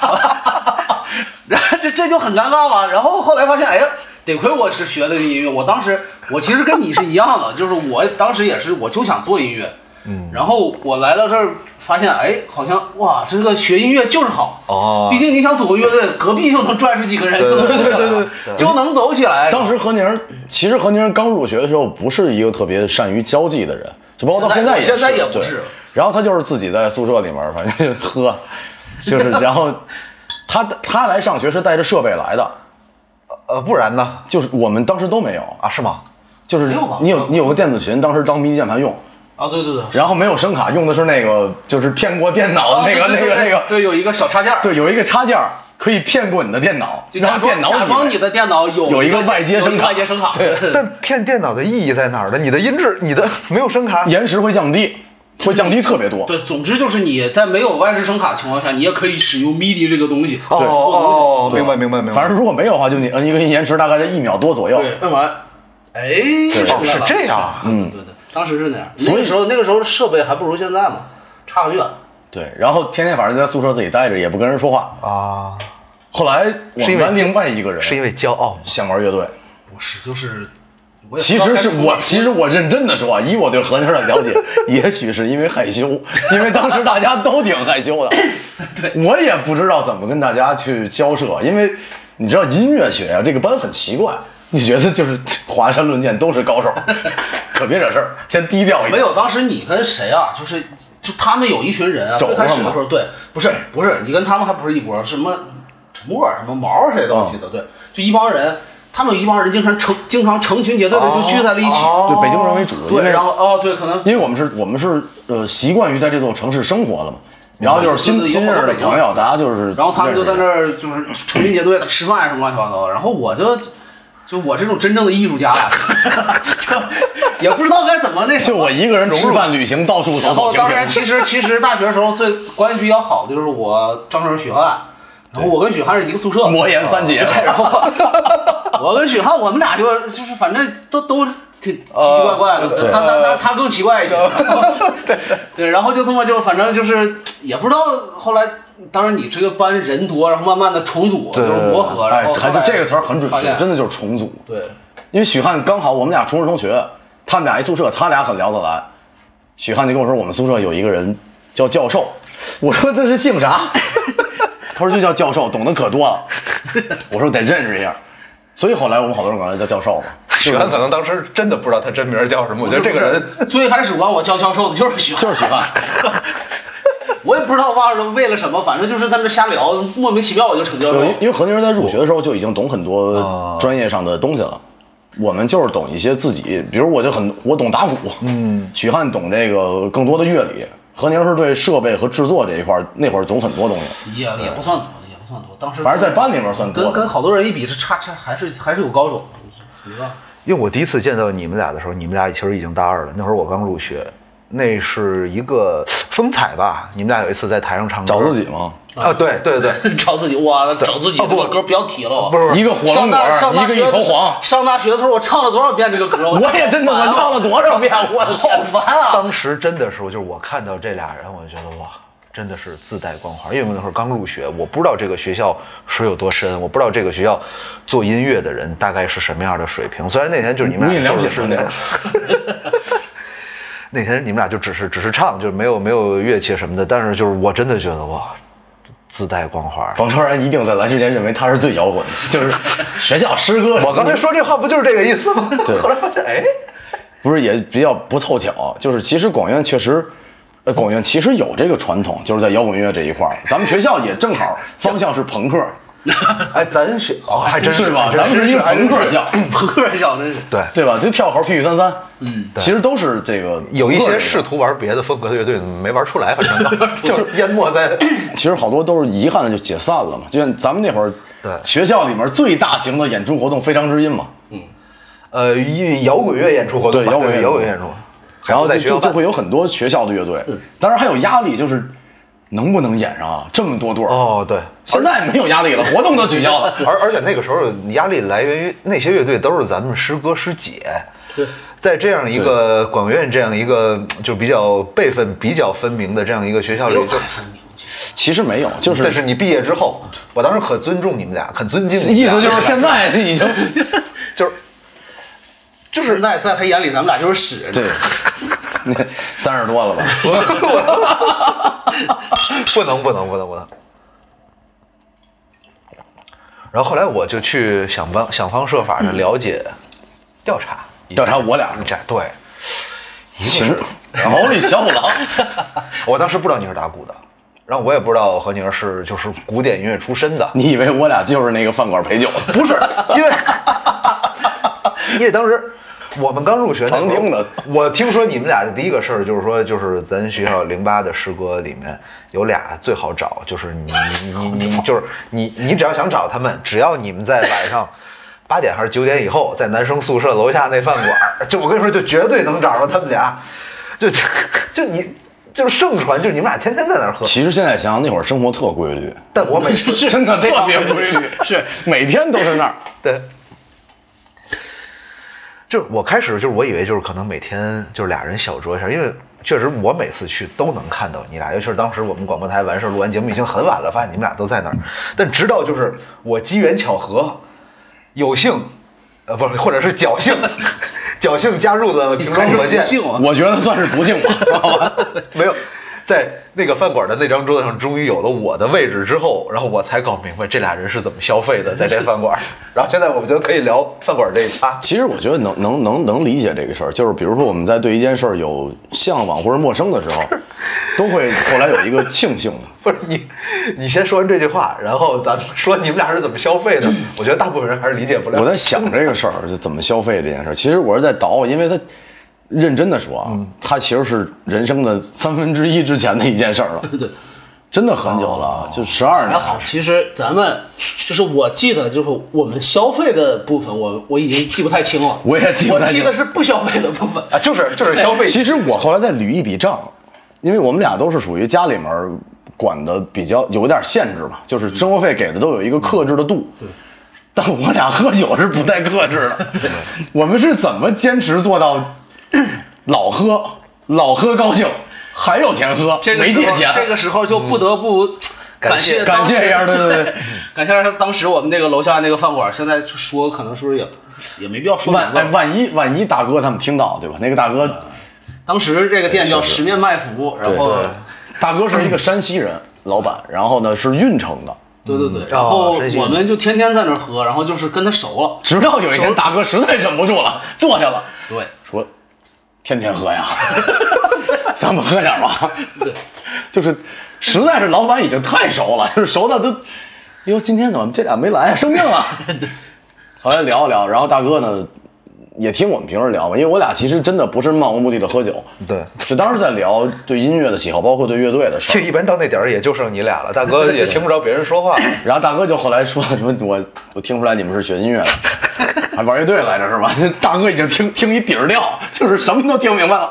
然后这这就很尴尬嘛。然后后来发现，哎呀，得亏我是学的这音乐。我当时我其实跟你是一样的，就是我当时也是，我就想做音乐。嗯，然后我来到这儿，发现哎，好像哇，这个学音乐就是好。哦。毕竟你想组个乐队，隔壁就能拽出几个人，对就能走起来对对就能走起来。当时何宁其实何宁刚入学的时候不是一个特别善于交际的人，就包括到现在在也现在也不是。然后他就是自己在宿舍里面，反正就喝，就是然后他他来上学是带着设备来的，呃，不然呢？就是我们当时都没有。啊，是吗？就是你有你有个电子琴，当时当迷你键盘用，啊，对对对，然后没有声卡，用的是那个就是骗过电脑的那个、啊对对对那个那个，对，有一个小插件儿，对，有一个插件儿可以骗过你的电脑，就假装电脑假装你的电脑有有一个外接声卡。外接声卡，对。但骗电脑的意义在哪儿呢？你的音质，你的没有声卡，延时会降低，会降低特别多。对，总之就是你在没有外置声卡的情况下，你也可以使用 MIDI 这个东西。哦对。哦，明白明白明白。反正如果没有的话，就你摁一个音延迟大概在一秒多左右。对，摁完，哎，哦是这样啊。嗯，当时是那样。所以那个时候那个时候设备还不如现在嘛，差很远。对，然后天天反正在宿舍自己待着，也不跟人说话。啊，后来我是因为们班另外一个人是因为骄傲？想玩乐队，不是，就是其实是我，其实我认真的说啊，以我对何宁的了解，也许是因为害羞，因为当时大家都挺害羞的。对，我也不知道怎么跟大家去交涉，因为你知道音乐学啊，这个班很奇怪，你觉得就是华山论剑都是高手，可别惹事儿，先低调一点。没有，当时你跟谁啊？就是就他们有一群人啊，肘最开始的时候，对，不是不是，你跟他们还不是一波，什么陈默儿、什么毛儿谁都嗯记得，对，就一帮人，他们有一帮人经常成经常成群结队的就聚在了一起，对北京人为主，因对，然后哦对，可能因为我们是我们是呃习惯于在这座城市生活了嘛，然后就是新新认识的朋友，大家就是然后他们就在那儿。儿就是成群结队的吃饭什么乱七八糟的，然后我就就我这种真正的艺术家呀，就也不知道该怎么那什么。就我一个人吃饭旅行，到处走走停当然，其实其实大学的时候最关系比较好的就是我张成许汉，然后我跟许汉是一个宿舍，魔岩三杰，然后我跟许汉我们俩就就是反正都都挺奇奇怪怪的，他他他他更奇怪一些，对 对，然后就这么就反正就是也不知道后来，当然你这个班人多，然后慢慢的重组，就是磨合，然哎后，他就这个词儿很准确，真的就是重组。对。因为许汉刚好我们俩初中同学，他们俩一宿舍，他俩很聊得来。许汉就跟我说，我们宿舍有一个人叫教授，我说这是姓啥？他说就叫教授，懂得可多了。我说得认识一下，所以后来我们好多人管他叫教授嘛。许汉可能当时真的不知道他真名叫什么，我觉得这个人最开始管我叫教授的就是许汉，就是许汉，我也不知道忘了为了什么，反正就是在那瞎聊，莫名其妙我就成教授对，。因为何宁在入学的时候就已经懂很多哦专业上的东西了。我们就是懂一些自己，比如我就很我懂打鼓，嗯，许汉懂这个更多的乐理，何宁是对设备和制作这一块儿那会儿懂很多东西，也也不算多，也不算多。当时反正在班里面算多。跟跟好多人一比，这差差还是还是有高手的，属于吧？因为我第一次见到你们俩的时候，你们俩其实已经大二了，那会儿我刚入学，那是一个风采吧？你们俩有一次在台上唱歌，找自己吗？啊？对对对，找自己，哇，找自己哦不这个歌不要提了，不是一个火上龙果，一个一头黄。上大学的时候，我唱了多少遍这个歌？我也真的，我唱了多少遍？我的天！好烦啊！当时真的是，就是我看到这俩人，我就觉得哇，真的是自带光环。因为我那会儿刚入学，我不知道这个学校水有多深，我不知道这个学校做音乐的人大概是什么样的水平。虽然那天就是你们俩就是品 那天你们俩就只是只是唱，就是没有没有乐器什么的，但是就是我真的觉得哇，自带光环。冯超然一定在来之前认为他是最摇滚的，就是学校诗歌。我刚才说这话不就是这个意思吗？对 后来发现，哎，不是也比较不凑巧，就是其实广院确实，呃，广院其实有这个传统，就是在摇滚乐这一块儿，咱们学校也正好 方向是朋克，哎，咱学哦，还真是对吧？咱们是一个 朋克校，朋克校真是。对。对吧？就跳号、屁屁三三，嗯，其实都是这个有一些试图玩别的风格的乐队没玩出来，反正就是淹没在。其实好多都是遗憾的就解散了嘛。就像咱们那会儿，对学校里面最大型的演出活动《非常之音》嘛，嗯呃，一摇滚乐演出活动，对摇滚乐摇滚乐演出，然后在学校就就会有很多学校的乐队，当然还有压力，就是能不能演上啊？这么多对儿，哦，对，现在没有压力了，活动都取消了。而而且那个时候压力来源于那些乐队都是咱们师哥师姐，对，在这样一个管院这样一个就比较辈分比较分明的这样一个学校里，就其实没有，就是但是你毕业之后，我当时可尊重你们俩，很尊敬你们俩。意思就是现在 已经就是就是在在他眼里，咱们俩就是屎。对，你 三十多了吧？不能不能不能不能。然后后来我就去想方想方设法的了解、调查调查我俩这对，一个行是，毛利小五郎，我当时不知道你是打鼓的，然后我也不知道何宁是就是古典音乐出身的，你以为我俩就是那个饭馆陪酒？不是因为因为当时我们刚入学那会儿常听的我听说你们俩的第一个事儿就是说，就是咱学校零八的师哥里面有俩最好找，就是你你你你 就是你你只要想找他们，只要你们在晚上。八点还是九点以后，在男生宿舍楼下那饭馆儿，就我跟你说，就绝对能找着他们俩，就 就你就是盛传，就是你们俩天天在那儿喝。其实现在想想，那会儿生活特规律，但我每次真的特别规律，是每天都是那儿。对，就是我开始就是我以为就是可能每天就是俩人小酌一下，因为确实我每次去都能看到你俩，尤其是当时我们广播台完事儿录完节目已经很晚了，发现你们俩都在那儿。但直到就是我机缘巧合，有幸，呃，不是，或者是侥幸，侥幸加入了平装火箭，幸啊！我觉得算是不幸吧，好吧？没有。在那个饭馆的那张桌子上，终于有了我的位置之后，然后我才搞明白这俩人是怎么消费的，在这饭馆。然后现在我们觉得可以聊饭馆这一趴。其实我觉得能能能能理解这个事儿，就是比如说我们在对一件事儿有向往或者陌生的时候，都会后来有一个庆幸的。不是你，你先说完这句话，然后咱们说你们俩是怎么消费的。我觉得大部分人还是理解不了。我在想这个事儿，就怎么消费这件事儿。其实我是在倒，因为他认真的说啊，他其实是人生的三分之一之前的一件事儿了，对，真的很久了，就十二年。还好，其实咱们就是我记得，就是我们消费的部分，我我已经记不太清了。我也记不太清我记得是不消费的部分。啊，就是 就是消费。其实我后来再捋一笔账，因为我们俩都是属于家里面管的比较有点限制嘛，就是生活费给的都有一个克制的度。对。但我俩喝酒是不带克制的。对。我们是怎么坚持做到 老喝老喝高兴，还有钱喝，这个没借钱？这个时候就不得不感谢感谢一下，对对对。感谢一下当时我们那个楼下那个饭馆，现在说可能是不是也也没必要说万哎。万一万一大哥他们听到对吧？那个大哥当时这个店叫十面卖福，然后大哥是一个山西人老板，然后呢是运城的。对对对，然后我们就天天在那儿喝，然后就是跟他熟了。直到有一天，大哥实在忍不住了，坐下了，对，说：“天天喝呀，咱们喝点吧。”对，就是实在是老板已经太熟了，就 是熟的都，哟，今天怎么这俩没来？生病了。后来聊一聊，然后大哥呢也听我们平时聊嘛，因为我俩其实真的不是漫无目的的喝酒，对，就当时在聊对音乐的喜好，包括对乐队的事儿。这 一般到那点儿也就剩你俩了，大哥也听不着别人说话。然后大哥就后来说什么我我听出来你们是学音乐的，还玩乐队来着是吧？大哥已经听听一底儿掉，就是什么都听明白了。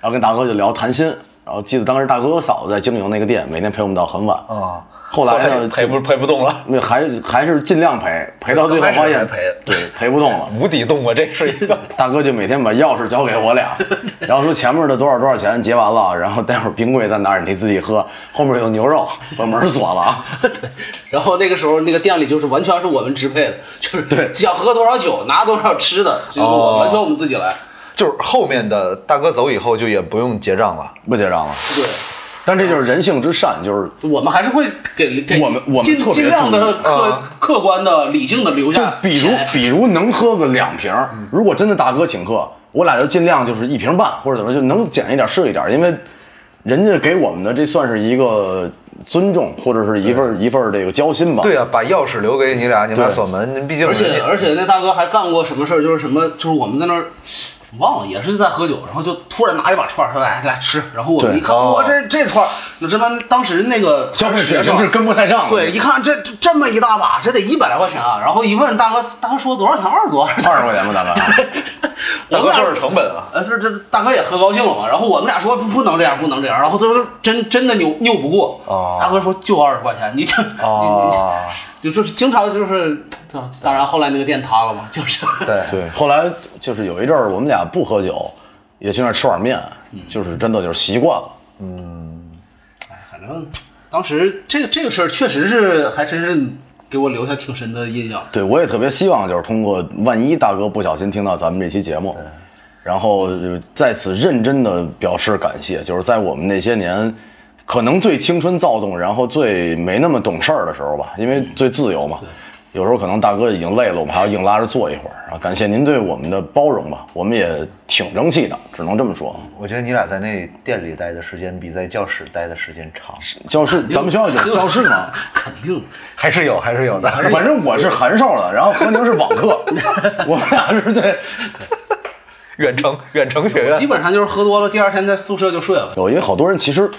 然然后跟大哥就聊谈心，然后记得当时大哥和嫂子在经营那个店，每天陪我们到很晚。啊，后来呢，陪不陪不动了，那还还是尽量陪，陪到最后发现对陪不动了。无底洞啊，这是一个。大哥就每天把钥匙交给我俩，然后说前面的多少多少钱结完了，然后待会儿冰柜在哪儿你自己喝，后面有牛肉，把门锁了啊。对，然后那个时候那个店里就是完全是我们支配的，就是对想喝多少酒拿多少吃的，就是我哦完全我们自己来。就是后面的大哥走以后，就也不用结账了。不结账了，对，但这就是人性之善，就是我们还是会给给我们我们尽特别尽量的客啊客观的理性的留下就比如比如能喝个两瓶，如果真的大哥请客，我俩就尽量就是一瓶半或者怎么就能减一点是一点，因为人家给我们的这算是一个尊重或者是一份一份这个交心吧。对啊，把钥匙留给你俩，你们俩锁门，您毕竟而且而且那大哥还干过什么事儿？就是什么，就是我们在那儿忘了，也是在喝酒，然后就突然拿一把串儿说：“来来吃。”然后我们一看，哦哇，这这串儿，你知道当时那个消费水学生平是跟不太上。对，一看这这这么一大把，这得一百来块钱啊！然后一问大哥，大哥说多少钱？二十多。二十块钱吧，大哥。我们俩大哥这是成本啊。呃，这这大哥也喝高兴了嘛，然后我们俩说不不能这样，不能这样，然后他说真真的拗拗不过，哦大哥说就二十块钱，你你你 就就是经常就是，当然后来那个店塌了嘛，就是对 对，后来就是有一阵儿我们俩不喝酒，也去那儿吃碗面，就是真的就是习惯了。嗯，哎反正当时这个这个事儿确实是还真是给我留下挺深的印象。对，我也特别希望就是通过万一大哥不小心听到咱们这期节目，然后在此认真的表示感谢，就是在我们那些年可能最青春躁动，然后最没那么懂事儿的时候吧，因为最自由嘛。有时候可能大哥已经累了，我们还要硬拉着坐一会儿。啊感谢您对我们的包容吧，我们也挺争气的，只能这么说。我觉得你俩在那店里待的时间比在教室待的时间长，教室，咱们学校有教室吗？肯定，还是有，还是有的。反正我是函授的，然后何宁是网课，我们俩是对。远程远程学院基本上就是喝多了，第二天在宿舍就睡了。有一个好多人其实，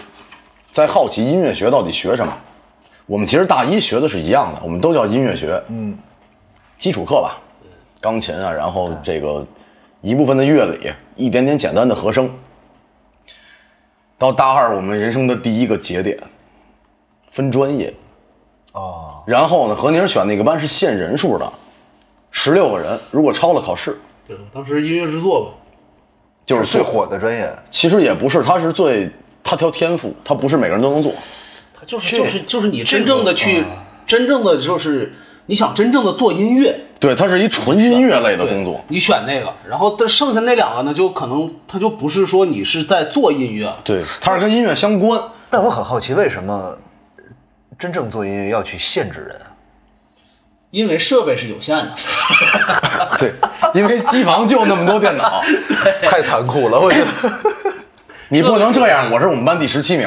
在好奇音乐学到底学什么。我们其实大一学的是一样的，我们都叫音乐学，嗯，基础课吧，钢琴啊，然后这个一部分的乐理，一点点简单的和声。到大二，我们人生的第一个节点，分专业。哦，然后呢，何宁选那个班是限人数的，十六个人，如果超了考试，对，当时音乐制作吧，就是最火的专业。其实也不是，他是最他挑天赋，他不是每个人都能做。它就是就是就是你真正的去，真正的就是你想真正的做音乐，对，它是一纯音乐类的工作。你选那个，然后但剩下那两个呢，就可能它就不是说你是在做音乐，对，它是跟音乐相关。但我很好奇，为什么真正做音乐要去限制人啊？因为设备是有限的。对，因为机房就那么多电脑，太残酷了，我觉得。你不能这样。我是我们班第十七名，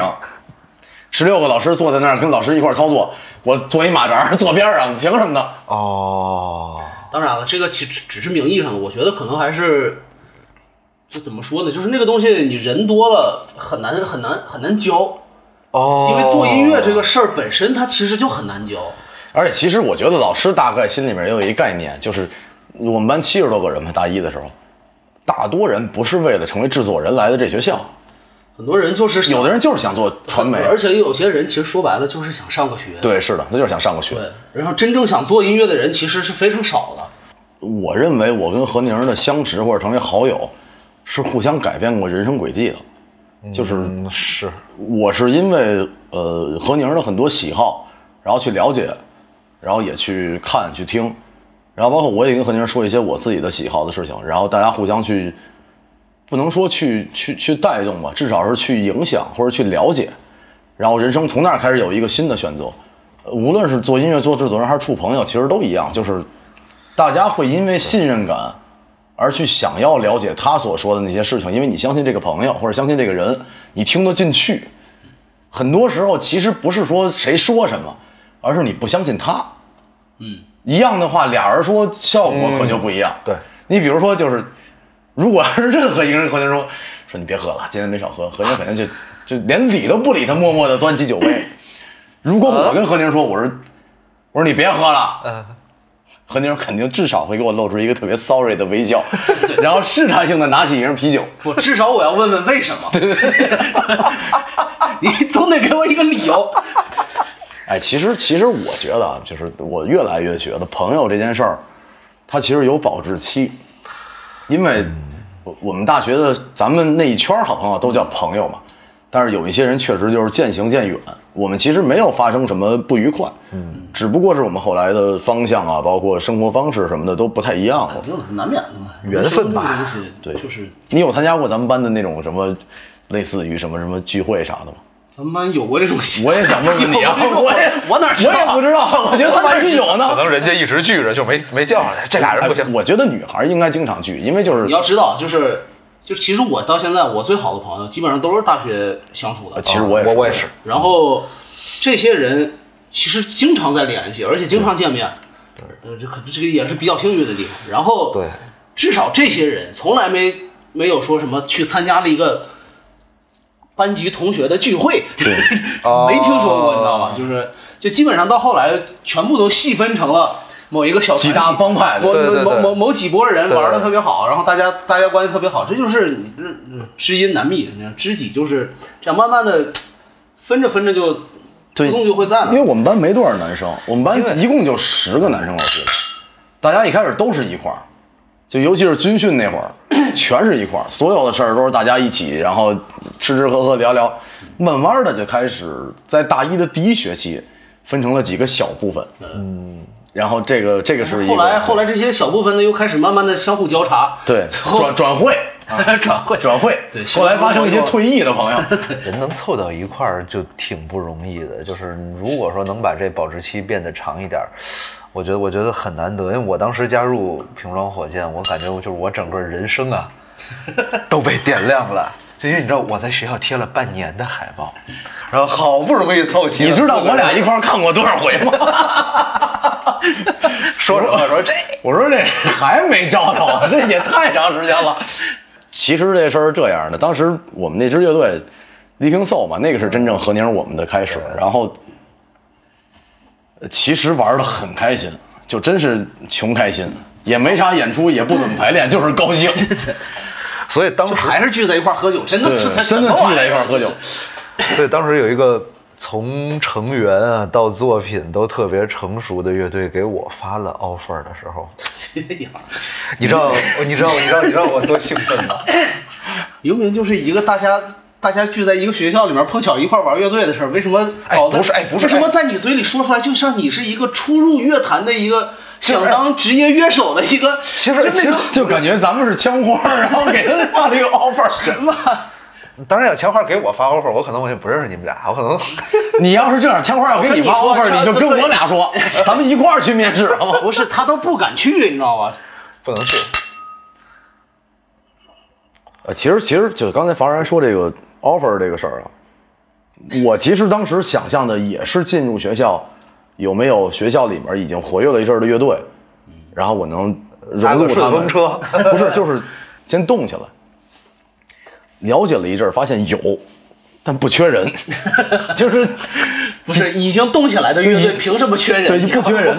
十六个老师坐在那儿跟老师一块儿操作，我坐一马扎儿坐边上，凭什么呢？哦，当然了，这个其实只是名义上的，我觉得可能还是，就怎么说呢？就是那个东西，你人多了很难很难很难教，哦，因为做音乐这个事儿本身它其实就很难教。而且其实我觉得老师大概心里面也有一概念，就是我们班七十多个人嘛，大一的时候，大多人不是为了成为制作人来的这学校，很多人就是有的人就是想做传媒，而且有些人其实说白了就是想上个学。对，是的，他就是想上个学。对，然后真正想做音乐的人其实是非常少的。我认为我跟何宁的相识或者成为好友，是互相改变过人生轨迹的。就是嗯，是我是因为呃何宁的很多喜好，然后去了解，然后也去看去听，然后包括我也跟何宁说一些我自己的喜好的事情，然后大家互相去，不能说去去去带动吧，至少是去影响或者去了解，然后人生从那儿开始有一个新的选择。呃无论是做音乐、做制作人还是处朋友，其实都一样，就是大家会因为信任感而去想要了解他所说的那些事情，因为你相信这个朋友或者相信这个人，你听得进去。很多时候其实不是说谁说什么，而是你不相信他。嗯，一样的话，俩人说效果可就不一样。对你比如说，就是如果是任何一个人和您说说你别喝了，今天没少喝，何宁肯定就 就连理都不理他，默默的端起酒杯。如果我跟何宁说，我说我说你别喝了，何宁肯定至少会给我露出一个特别 sorry 的微笑，然后试探性的拿起一瓶啤酒。不，至少我要问问为什么。对对对，你总得给我一个理由。哎，其实其实我觉得啊，就是我越来越觉得朋友这件事儿，它其实有保质期，因为我我们大学的咱们那一圈儿好朋友都叫朋友嘛，但是有一些人确实就是渐行渐远。我们其实没有发生什么不愉快，嗯，只不过是我们后来的方向啊，包括生活方式什么的都不太一样了。肯定难免的嘛，缘分吧对就是你有参加过咱们班的那种什么，类似于什么什么聚会啥的吗？咱们班有过这种习惯。我也想问问你啊，我也我哪知道啊我也不知道，我觉得万一有呢可。能人家一直聚着就没没叫上来，这俩人不行哎。我觉得女孩应该经常聚，因为就是你要知道，就是就其实我到现在我最好的朋友基本上都是大学相处的。呃其实我也是我我也是，然后这些人其实经常在联系，而且经常见面。呃，这可这个也是比较幸运的地方。然后对，至少这些人从来没没有说什么去参加了一个班级同学的聚会，没听说过，你知道吗？就是就基本上到后来全部都细分成了。某一个小几大帮派某某某某几拨人玩的特别好，然后大家大家关系特别好，这就是你这这知音难觅，知己就是这样慢慢的分着分着就自动就会在了因为。我们班没多少男生，我们班一共就十个男生，我记得，大家一开始都是一块儿，就尤其是军训那会儿，全是一块儿，所有的事儿都是大家一起，然后吃吃喝喝聊聊，慢慢的就开始在大一的第一学期分成了几个小部分，嗯，然后这个这个是一个后来后来这些小部分呢，又开始慢慢的相互交叉，对转 转会转会转会，对后来发生一些退役的朋友，人能凑到一块儿就挺不容易的。就是如果说能把这保质期变得长一点儿，我觉得我觉得很难得。因为我当时加入瓶装火箭，我感觉就是我整个人生啊 都被点亮了。就因为你知道我在学校贴了半年的海报，然后好不容易凑齐了你知道我俩一块儿看过多少回吗？说什么说这我说这还没找着啊，这也太长时间了。其实这事儿是这样的，当时我们那支乐队 Leaping Soul 嘛，那个是真正和宁我们的开始，然后呃其实玩的很开心，就真是穷开心，也没啥演出，也不怎么排练，就是高兴。所以当时还是聚在一块喝酒，真的是真的聚在一块喝酒。所以当时有一个从成员啊到作品都特别成熟的乐队给我发了 offer 的时候，这样，你知道你知道你知道你知道我多兴奋吗？明明就是一个大家大家聚在一个学校里面碰巧一块玩乐队的事儿，为什么搞得不是哎不是为什么在你嘴里说出来，就像你是一个初入乐坛的一个想当职业乐手的一个，其实其实就感觉咱们是枪花，然后给他发了一个 offer，什么？当然有枪花给我发 offer，我可能我也不认识你们俩，我可能 你要是这样，枪花要给你发 offer，你你就跟我俩说，咱们一块儿去面试，好吗？不是他都不敢去，你知道吗？不能去。呃，其实其实就刚才房然说这个 offer 这个事儿啊，我其实当时想象的也是进入学校，有没有学校里面已经活跃了一阵的乐队，然后我能融入他们风。车，不是，就是先动起来。了解了一阵儿，发现有，但不缺人，就是不是已经动起来的乐队，凭什么缺人？对，你不缺人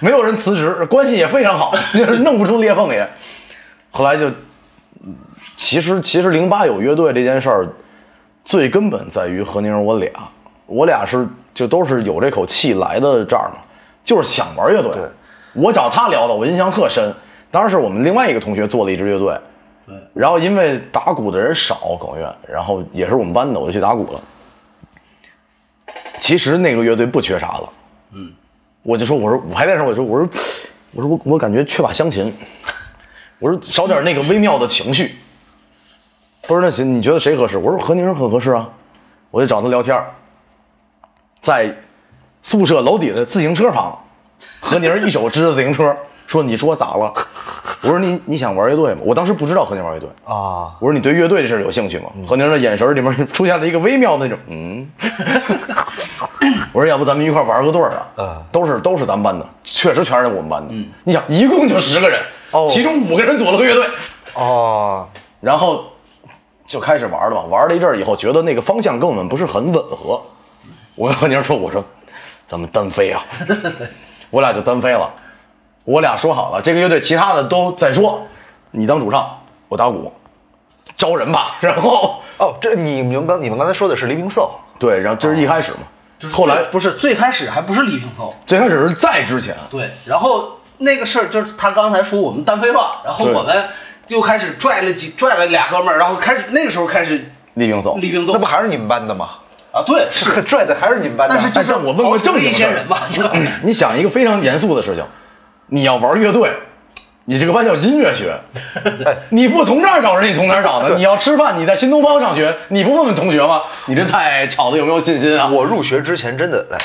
没有人辞职，关系也非常好，就是弄不出裂缝也。后来就，嗯其实其实零八有乐队这件事儿，最根本在于何宁我俩，我俩是就都是有这口气来的这儿嘛，就是想玩乐队。对我找他聊的，我印象特深。当时是我们另外一个同学做了一支乐队，对，然后因为打鼓的人少，狗院，然后也是我们班的，我就去打鼓了。其实那个乐队不缺啥了，嗯，我就说，我说我排练的时候，我说，我说，我说我我感觉缺把乡琴，我说少点那个微妙的情绪。他说那行，你觉得谁合适？我说何宁很合适啊，我就找他聊天在宿舍楼底的自行车旁，何宁一手支着自行车，说：“你说咋了？”我说你：“你想玩乐队吗？”我当时不知道何宁玩乐队。啊，我说你对乐队这事儿有兴趣吗？何宁的眼神里面出现了一个微妙的那种，嗯。我说要不咱们一块儿玩个队儿啊？嗯都是都是咱们班的，确实全是我们班的。你想，一共就十个人，哦其中五个人组了个乐队，哦，然后就开始玩了嘛。玩了一阵儿以后，觉得那个方向跟我们不是很吻合。我跟何宁说：“我说咱们单飞啊。”我俩就单飞了。我俩说好了，这个乐队其他的都再说，你当主唱，我打鼓，招人吧。然后哦，这你们刚你们刚才说的是黎明 soul，对，然后这是一开始嘛，就是后来不是最开始还不是李平搜，最开始是在之前，对，然后那个事儿就是他刚才说我们单飞吧，然后我们就开始拽了几拽了俩哥们儿，然后开始那个时候开始李冰走。李冰走那不还是你们班的吗？啊，对 是，拽的还是你们班的？但是就是但是我问过刨除了正经一些人嘛，就你想一个非常严肃的事情，你要玩乐队，你这个班叫音乐学，你不从这儿找人，你从哪儿找呢？你要吃饭，你在新东方上学，你不问问同学吗？你这菜炒的有没有信心啊？我入学之前真的来，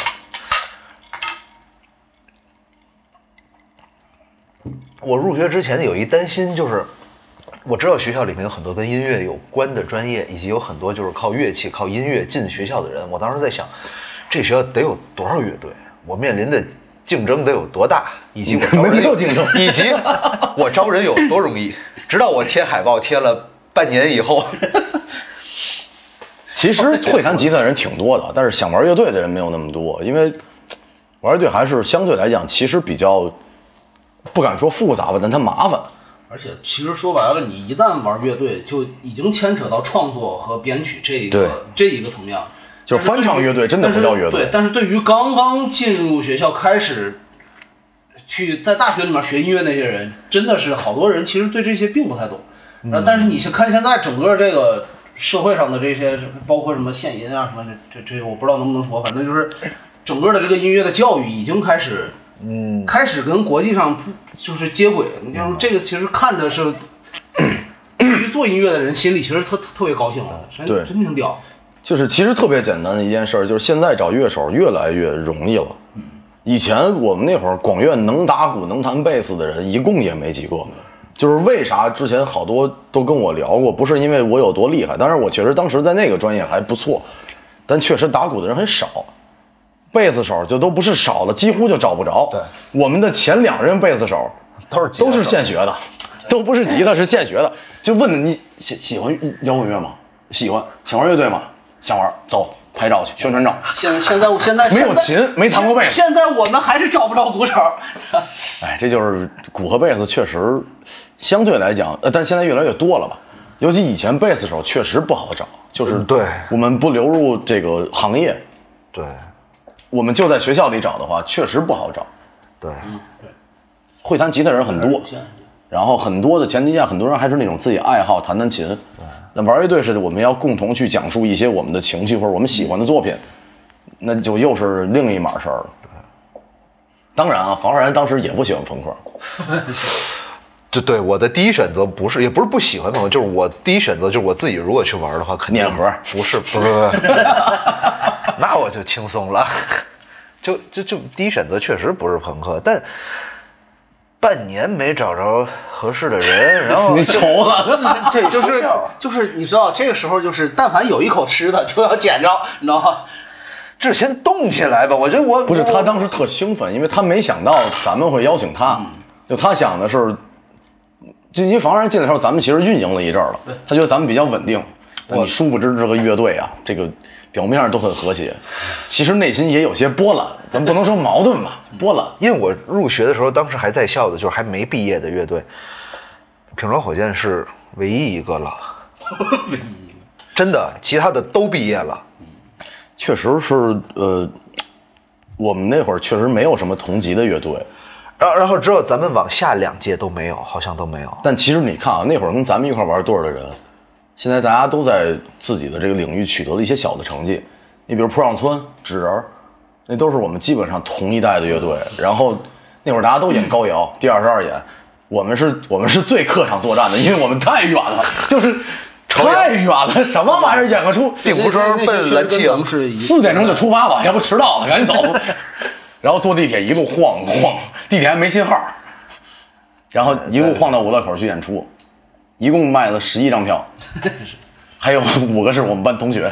我入学之前有一担心，就是我知道学校里面有很多跟音乐有关的专业，以及有很多就是靠乐器、靠音乐进学校的人。我当时在想，这学校得有多少乐队？我面临的竞争得有多大？以及我招人没有竞争以及我招人有多容易？直到我贴海报贴了半年以后，其实会弹吉他的人挺多的，但是想玩乐队的人没有那么多，因为玩乐队还是相对来讲，其实比较不敢说复杂吧，但它麻烦。而且其实说白了，你一旦玩乐队，就已经牵扯到创作和编曲这一个这一个层面了。就是翻唱乐队真的不叫乐队对，但是对于刚刚进入学校开始去在大学里面学音乐那些人，真的是好多人其实对这些并不太懂。然后，但是你去看现在整个这个社会上的这些，包括什么献音啊什么这这这，我不知道能不能说，反正就是整个的这个音乐的教育已经开始，嗯，开始跟国际上不就是接轨了。你要说这个，其实看着是。对于做音乐的人心里其实特特特别高兴的，真对真挺屌。就是其实特别简单的一件事儿，就是现在找乐手越来越容易了。以前我们那会儿广院能打鼓能弹贝斯的人一共也没几个，就是为啥之前好多都跟我聊过，不是因为我有多厉害，当然我确实当时在那个专业还不错，但确实打鼓的人很少，贝斯手就都不是少了，几乎就找不着。对，我们的前两任贝斯手都是都是现学的，都不是吉他，是现学的。就问你喜喜欢摇滚乐吗？喜欢，想玩乐队吗？想玩，走拍照去，宣传照。现现在我现在没有琴没弹过贝斯现在我们还是找不着鼓手。哎，这就是鼓和贝斯确实相对来讲，呃，但现在越来越多了吧？尤其以前贝斯手确实不好找，就是嗯对我们不流入这个行业，对我们就在学校里找的话，确实不好找。对，会弹吉他人很多，然后很多的前提下，很多人还是那种自己爱好弹弹琴。那玩乐队是我们要共同去讲述一些我们的情绪或者我们喜欢的作品，那就又是另一码事儿了。当然啊，房浩然当时也不喜欢朋克，就对我的第一选择不是，也不是不喜欢朋克，就是我第一选择就是我自己如果去玩的话，肯定碾核不是不是不是，那我就轻松了，就就就第一选择确实不是朋克，但半年没找着合适的人，然后 你愁了。对就是就是你知道，这个时候就是但凡有一口吃的就要捡着，你知道吗？这先动起来吧，我觉得我不是他当时特兴奋，因为他没想到咱们会邀请他，就他想的是，就因为房然进来的时候，咱们其实运营了一阵儿了，他觉得咱们比较稳定。但你殊不知这个乐队啊，这个表面上都很和谐，其实内心也有些波澜，咱不能说矛盾吧，波澜。因为我入学的时候，当时还在校的，就是还没毕业的乐队，平川火箭是唯一一个了，唯一真的，其他的都毕业了。确实是，呃，我们那会儿确实没有什么同级的乐队，然然后之后咱们往下两届都没有，好像都没有。但其实你看啊，那会儿跟咱们一块玩队儿的人，现在大家都在自己的这个领域取得了一些小的成绩。你比如坡上村、纸人儿，那都是我们基本上同一代的乐队。然后那会儿大家都演高瑶，第二十二演，我们是我们是最客场作战的，因为我们太远了，就是太远了，什么玩意儿演个出，定福庄奔蓝气四点钟就出发吧，要不迟到了，赶紧走。然后坐地铁一路晃晃，地铁还没信号，然后一路晃到五道口去演出，一共卖了十一张票，还有五个是我们班同学。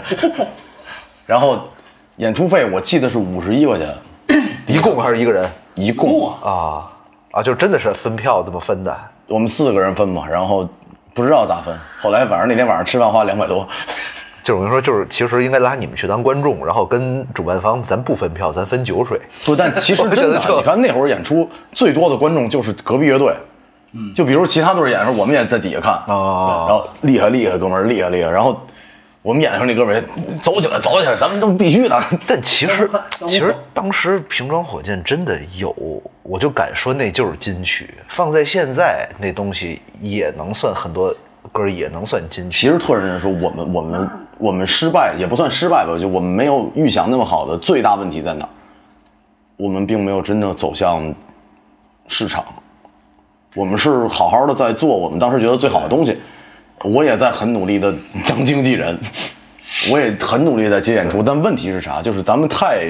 然后演出费我记得是五十一块钱，一共还是一个人一共啊啊，就真的是分票这么分的。我们四个人分嘛，然后不知道咋分。后来反正那天晚上吃饭花两百多，就是我跟你说，就是其实应该拉你们去当观众，然后跟主办方咱不分票，咱分酒水。不，但其实真的，你看那会儿演出最多的观众就是隔壁乐队，嗯，就比如其他队演的时候，我们也在底下看哦然后厉害厉害，哥们儿厉害厉害，然后我们演的时候那哥们儿也走起来走起来，咱们都必须的。但其实 其实当时瓶装火箭真的有，我就敢说那就是金曲。放在现在那东西也能算很多歌也能算金曲。其实特认真说，我们我们我们失败也不算失败吧，就我们没有预想那么好的最大问题在哪儿？我们并没有真正走向市场，我们是好好的在做我们当时觉得最好的东西。我也在很努力的当经纪人，我也很努力在接演出，但问题是啥？就是咱们太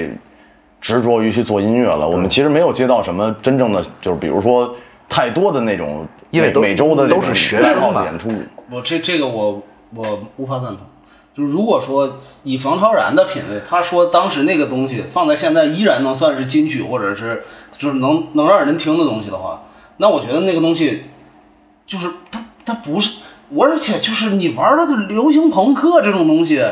执着于去做音乐了，我们其实没有接到什么真正的，就是比如说太多的那种因为每周的都是学生演出。我这这个我我无法赞同。就是如果说以冯超然的品味，他说当时那个东西放在现在依然能算是金曲，或者是就是能能让人听的东西的话，那我觉得那个东西就是它它不是，我而且就是你玩的是流行朋克这种东西，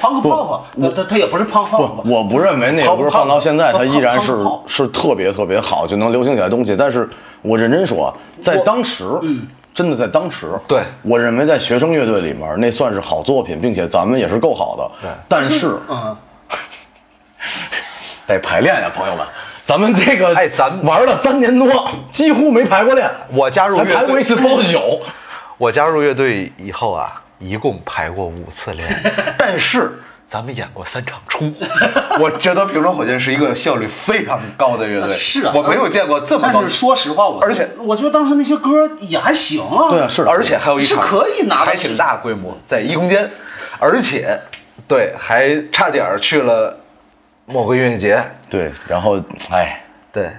朋克泡泡，它它它也不是胖泡我不认为那个歌放到现在，它依然是胖胖是特别特别好，就能流行起来的东西。但是我认真说，在当时，嗯，真的在当时，对我认为在学生乐队里面，那算是好作品，并且咱们也是够好的。对但是嗯，得排练呀，朋友们。咱们这个，哎咱们玩了三年多，几乎没排过练。我加入乐队还排过一次包宿，我加入乐队以后啊，一共排过五次练，但是咱们演过三场出。我觉得平装火箭是一个效率非常高的乐队，是啊我没有见过这么高但是说实话，我而且我觉得当时那些歌也还行啊。对啊，是的，而且还有一场是可以拿还挺大规模，在一空间，而且对还差点去了某个音乐节，对。然后，哎，对，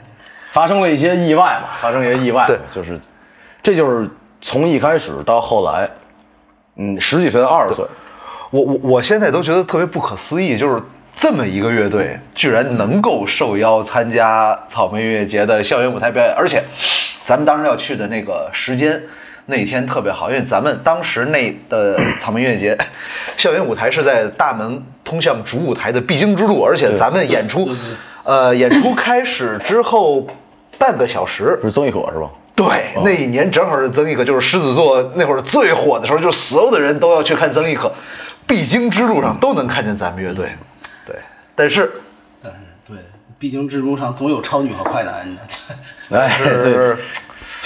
发生了一些意外嘛，发生一些意外，对。就是，这就是从一开始到后来，嗯，十几岁到二十岁，我我我现在都觉得特别不可思议，就是这么一个乐队居然能够受邀参加草莓音乐节的校园舞台表演，而且咱们当时要去的那个时间那天特别好，因为咱们当时那的草莓音乐节 校园舞台是在大门通向主舞台的必经之路，而且咱们演出，呃，演出开始之后半个小时不是曾轶可是吧？对，那一年正好是曾轶可，就是狮子座那会儿最火的时候，就所有的人都要去看曾轶可，必经之路上都能看见咱们乐队。对，但是但是对，必经之路上总有超女和快男的。哎，对是，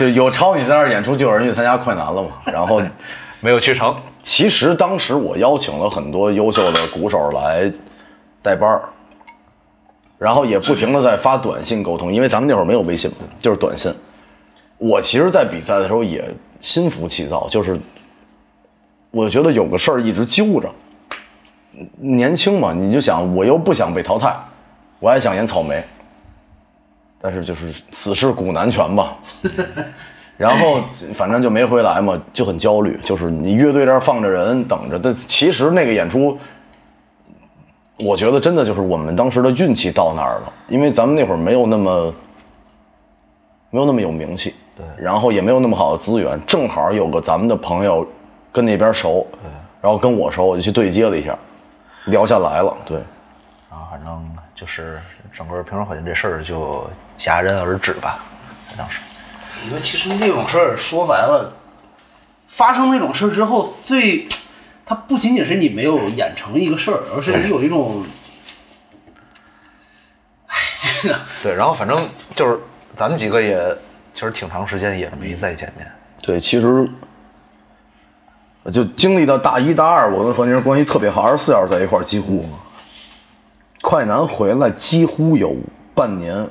就有超你在那儿演出，就有人去参加快男了嘛。然后，没有去成。其实当时我邀请了很多优秀的鼓手来带班儿，然后也不停的在发短信沟通，因为咱们那会儿没有微信嘛，就是短信。我其实，在比赛的时候也心浮气躁，就是我觉得有个事儿一直揪着。年轻嘛，你就想我又不想被淘汰，我还想演草莓，但是就是此事古难全吧。然后反正就没回来嘛，就很焦虑。就是你乐队这儿放着人等着，但其实那个演出，我觉得真的就是我们当时的运气到那儿了，因为咱们那会儿没有那么没有那么有名气，对，然后也没有那么好的资源，正好有个咱们的朋友跟那边熟，对然后跟我熟，我就去对接了一下，聊下来了，对。然后反正就是整个平装火箭这事儿就戛然而止吧，当时。你说其实那种事儿说白了，发生那种事儿之后，最，它不仅仅是你没有演成一个事儿，而是你有一种，哎，真的对，然后反正就是咱们几个也其实挺长时间也没再见面。对，其实就经历到大一、大二，我跟何宁关系特别好，二十四小时在一块儿，几乎。快男回来几乎有半年，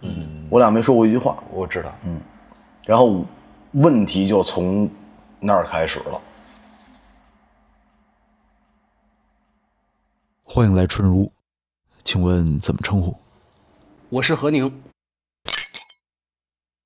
嗯，我俩没说过一句话，我知道，嗯，然后问题就从那儿开始了。欢迎来春如，请问怎么称呼？我是何宁，